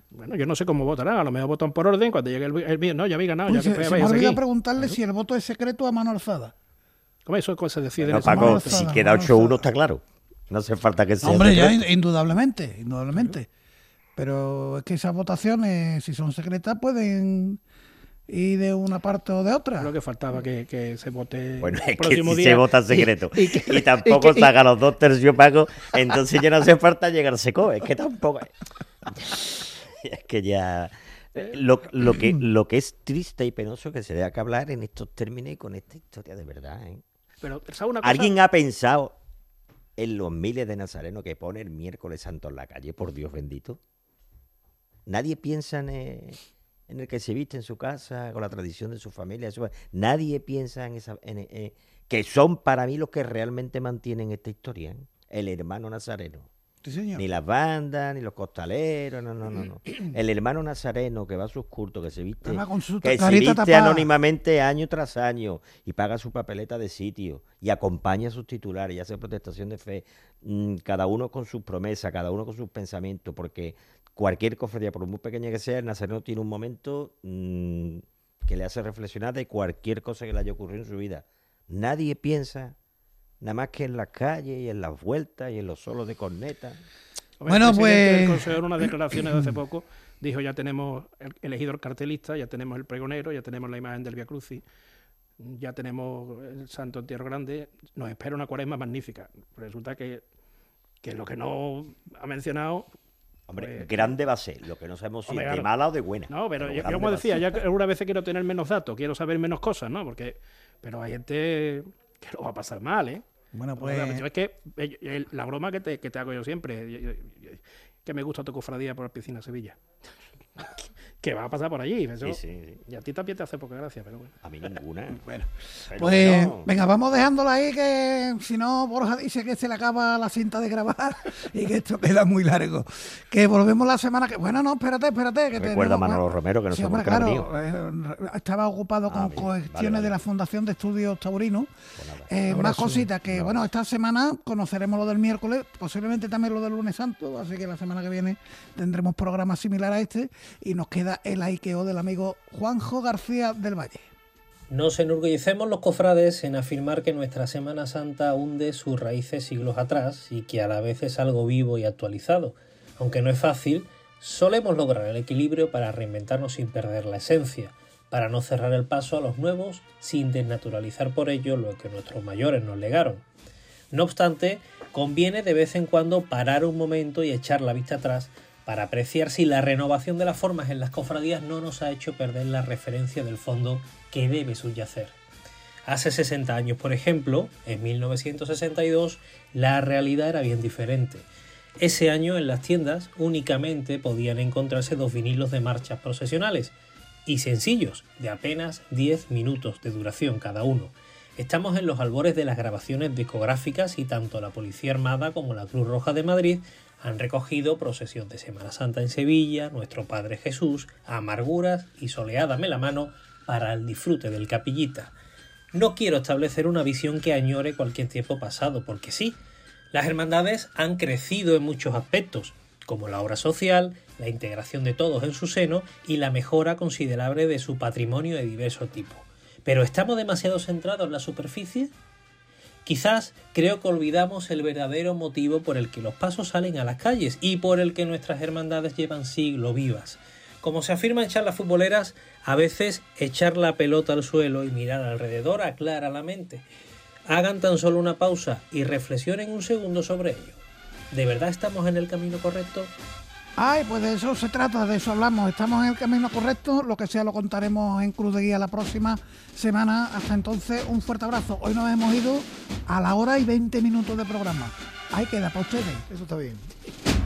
Bueno, yo no sé cómo votarán, a lo mejor votan por orden, cuando llegue el, el mío, no, ya habéis ganado, Uy, ya que se, pues, se me váyanse olvidó preguntarle si el voto es secreto a mano alzada. ¿Cómo eso cómo se decide? en Bueno, ese Paco, momento? si queda 8-1 está claro. No hace falta que sea Hombre, ya, indudablemente, indudablemente. Pero es que esas votaciones, si son secretas, pueden ir de una parte o de otra. Lo que faltaba que, que se vote Bueno, el es que próximo si día. se vota secreto y, y que- tampoco y que- saca los dos tercios pagos, entonces ya no hace falta llegar seco. Es que tampoco. Es que ya. Lo, lo que, lo que es triste y penoso que se tenga que hablar en estos términos y con esta historia de verdad. ¿eh? ¿Alguien ha pensado en los miles de nazarenos que pone el miércoles santo en la calle? Por Dios bendito. Nadie piensa en el, en el que se viste en su casa, con la tradición de su familia. su- Nadie piensa en esa. en- en- que son para mí los que realmente mantienen esta historia. ¿eh? El hermano nazareno. Sí, señor. Ni las bandas, ni los costaleros, no, no, no, no. El hermano nazareno que va a sus cultos, que se viste, Además, con su que se viste tapada. anónimamente año tras año y paga su papeleta de sitio y acompaña a sus titulares y hace protestación de fe, mm, cada uno con sus promesas, cada uno con sus pensamientos, porque cualquier cofradía, por muy pequeña que sea, el nazareno tiene un momento mm, que le hace reflexionar de cualquier cosa que le haya ocurrido en su vida. Nadie piensa nada más que en las calles y en las vueltas y en los solos de corneta. Bueno, el pues- Consejo en unas declaraciones de hace poco dijo ya tenemos el- elegido el cartelista, ya tenemos el pregonero, ya tenemos la imagen del Via Crucis, ya tenemos el Santo Entierro Grande, nos espera una cuaresma magnífica. Resulta que, que lo que no ha mencionado... Hombre, pues, grande va a ser, lo que no sabemos si es de mala o de buena. No, pero yo, como decía, ya algunas veces quiero tener menos datos, quiero saber menos cosas, ¿no? Porque, pero hay gente que lo va a pasar mal, ¿eh? Bueno, pues- yo es que eh, la broma que te, que te hago yo siempre, yo- yo- yo- que me gusta tu cofradía por la piscina Sevilla. Que va a pasar por allí. eso- Sí, sí, sí. Y a ti también te hace poca gracia, pero bueno. A mí ninguna. bueno. Pues venga, vamos dejándolo ahí que si no Borja dice que se le acaba la cinta de grabar y que esto queda muy largo. Que volvemos la semana que... Bueno, no, espérate, espérate. Que Recuerda a Manolo Romero que no se hombre, claro, eh, estaba ocupado con Ah, bien, cuestiones vale, vale. de la Fundación de Estudios Taurinos. Eh, Un más cositas que, bueno, esta semana conoceremos lo del miércoles, posiblemente también lo del lunes santo, así que la semana que viene tendremos programa similar a este y nos el Aikeo del amigo Juanjo García del Valle. Nos enorgullecemos los cofrades en afirmar que nuestra Semana Santa hunde sus raíces siglos atrás y que a la vez es algo vivo y actualizado. Aunque no es fácil, solemos lograr el equilibrio para reinventarnos sin perder la esencia, para no cerrar el paso a los nuevos sin desnaturalizar por ello lo que nuestros mayores nos legaron. No obstante, conviene de vez en cuando parar un momento y echar la vista atrás para apreciar si la renovación de las formas en las cofradías no nos ha hecho perder la referencia del fondo que debe subyacer. Hace 60 años, por ejemplo, en 1962, la realidad era bien diferente. Ese año en las tiendas únicamente podían encontrarse dos vinilos de marchas procesionales y sencillos, de apenas 10 minutos de duración cada uno. Estamos en los albores de las grabaciones discográficas y tanto la Policía Armada como la Cruz Roja de Madrid han recogido Procesión de Semana Santa en Sevilla, Nuestro Padre Jesús, Amarguras y Soleádame la mano para el disfrute del capillita. No quiero establecer una visión que añore cualquier tiempo pasado, porque sí, las hermandades han crecido en muchos aspectos, como la obra social, la integración de todos en su seno y la mejora considerable de su patrimonio de diverso tipo. ¿Pero estamos demasiado centrados en la superficie? Quizás creo que olvidamos el verdadero motivo por el que los pasos salen a las calles y por el que nuestras hermandades llevan siglo vivas. Como se afirma en charlas futboleras, a veces echar la pelota al suelo y mirar alrededor aclara la mente. Hagan tan solo una pausa y reflexionen un segundo sobre ello. ¿De verdad estamos en el camino correcto? Ay, pues de eso se trata, de eso hablamos. Estamos en el camino correcto, lo que sea lo contaremos en Cruz de Guía la próxima semana. Hasta entonces, un fuerte abrazo. Hoy nos hemos ido a la hora y 20 minutos de programa. Ahí queda para ustedes. Eso está bien.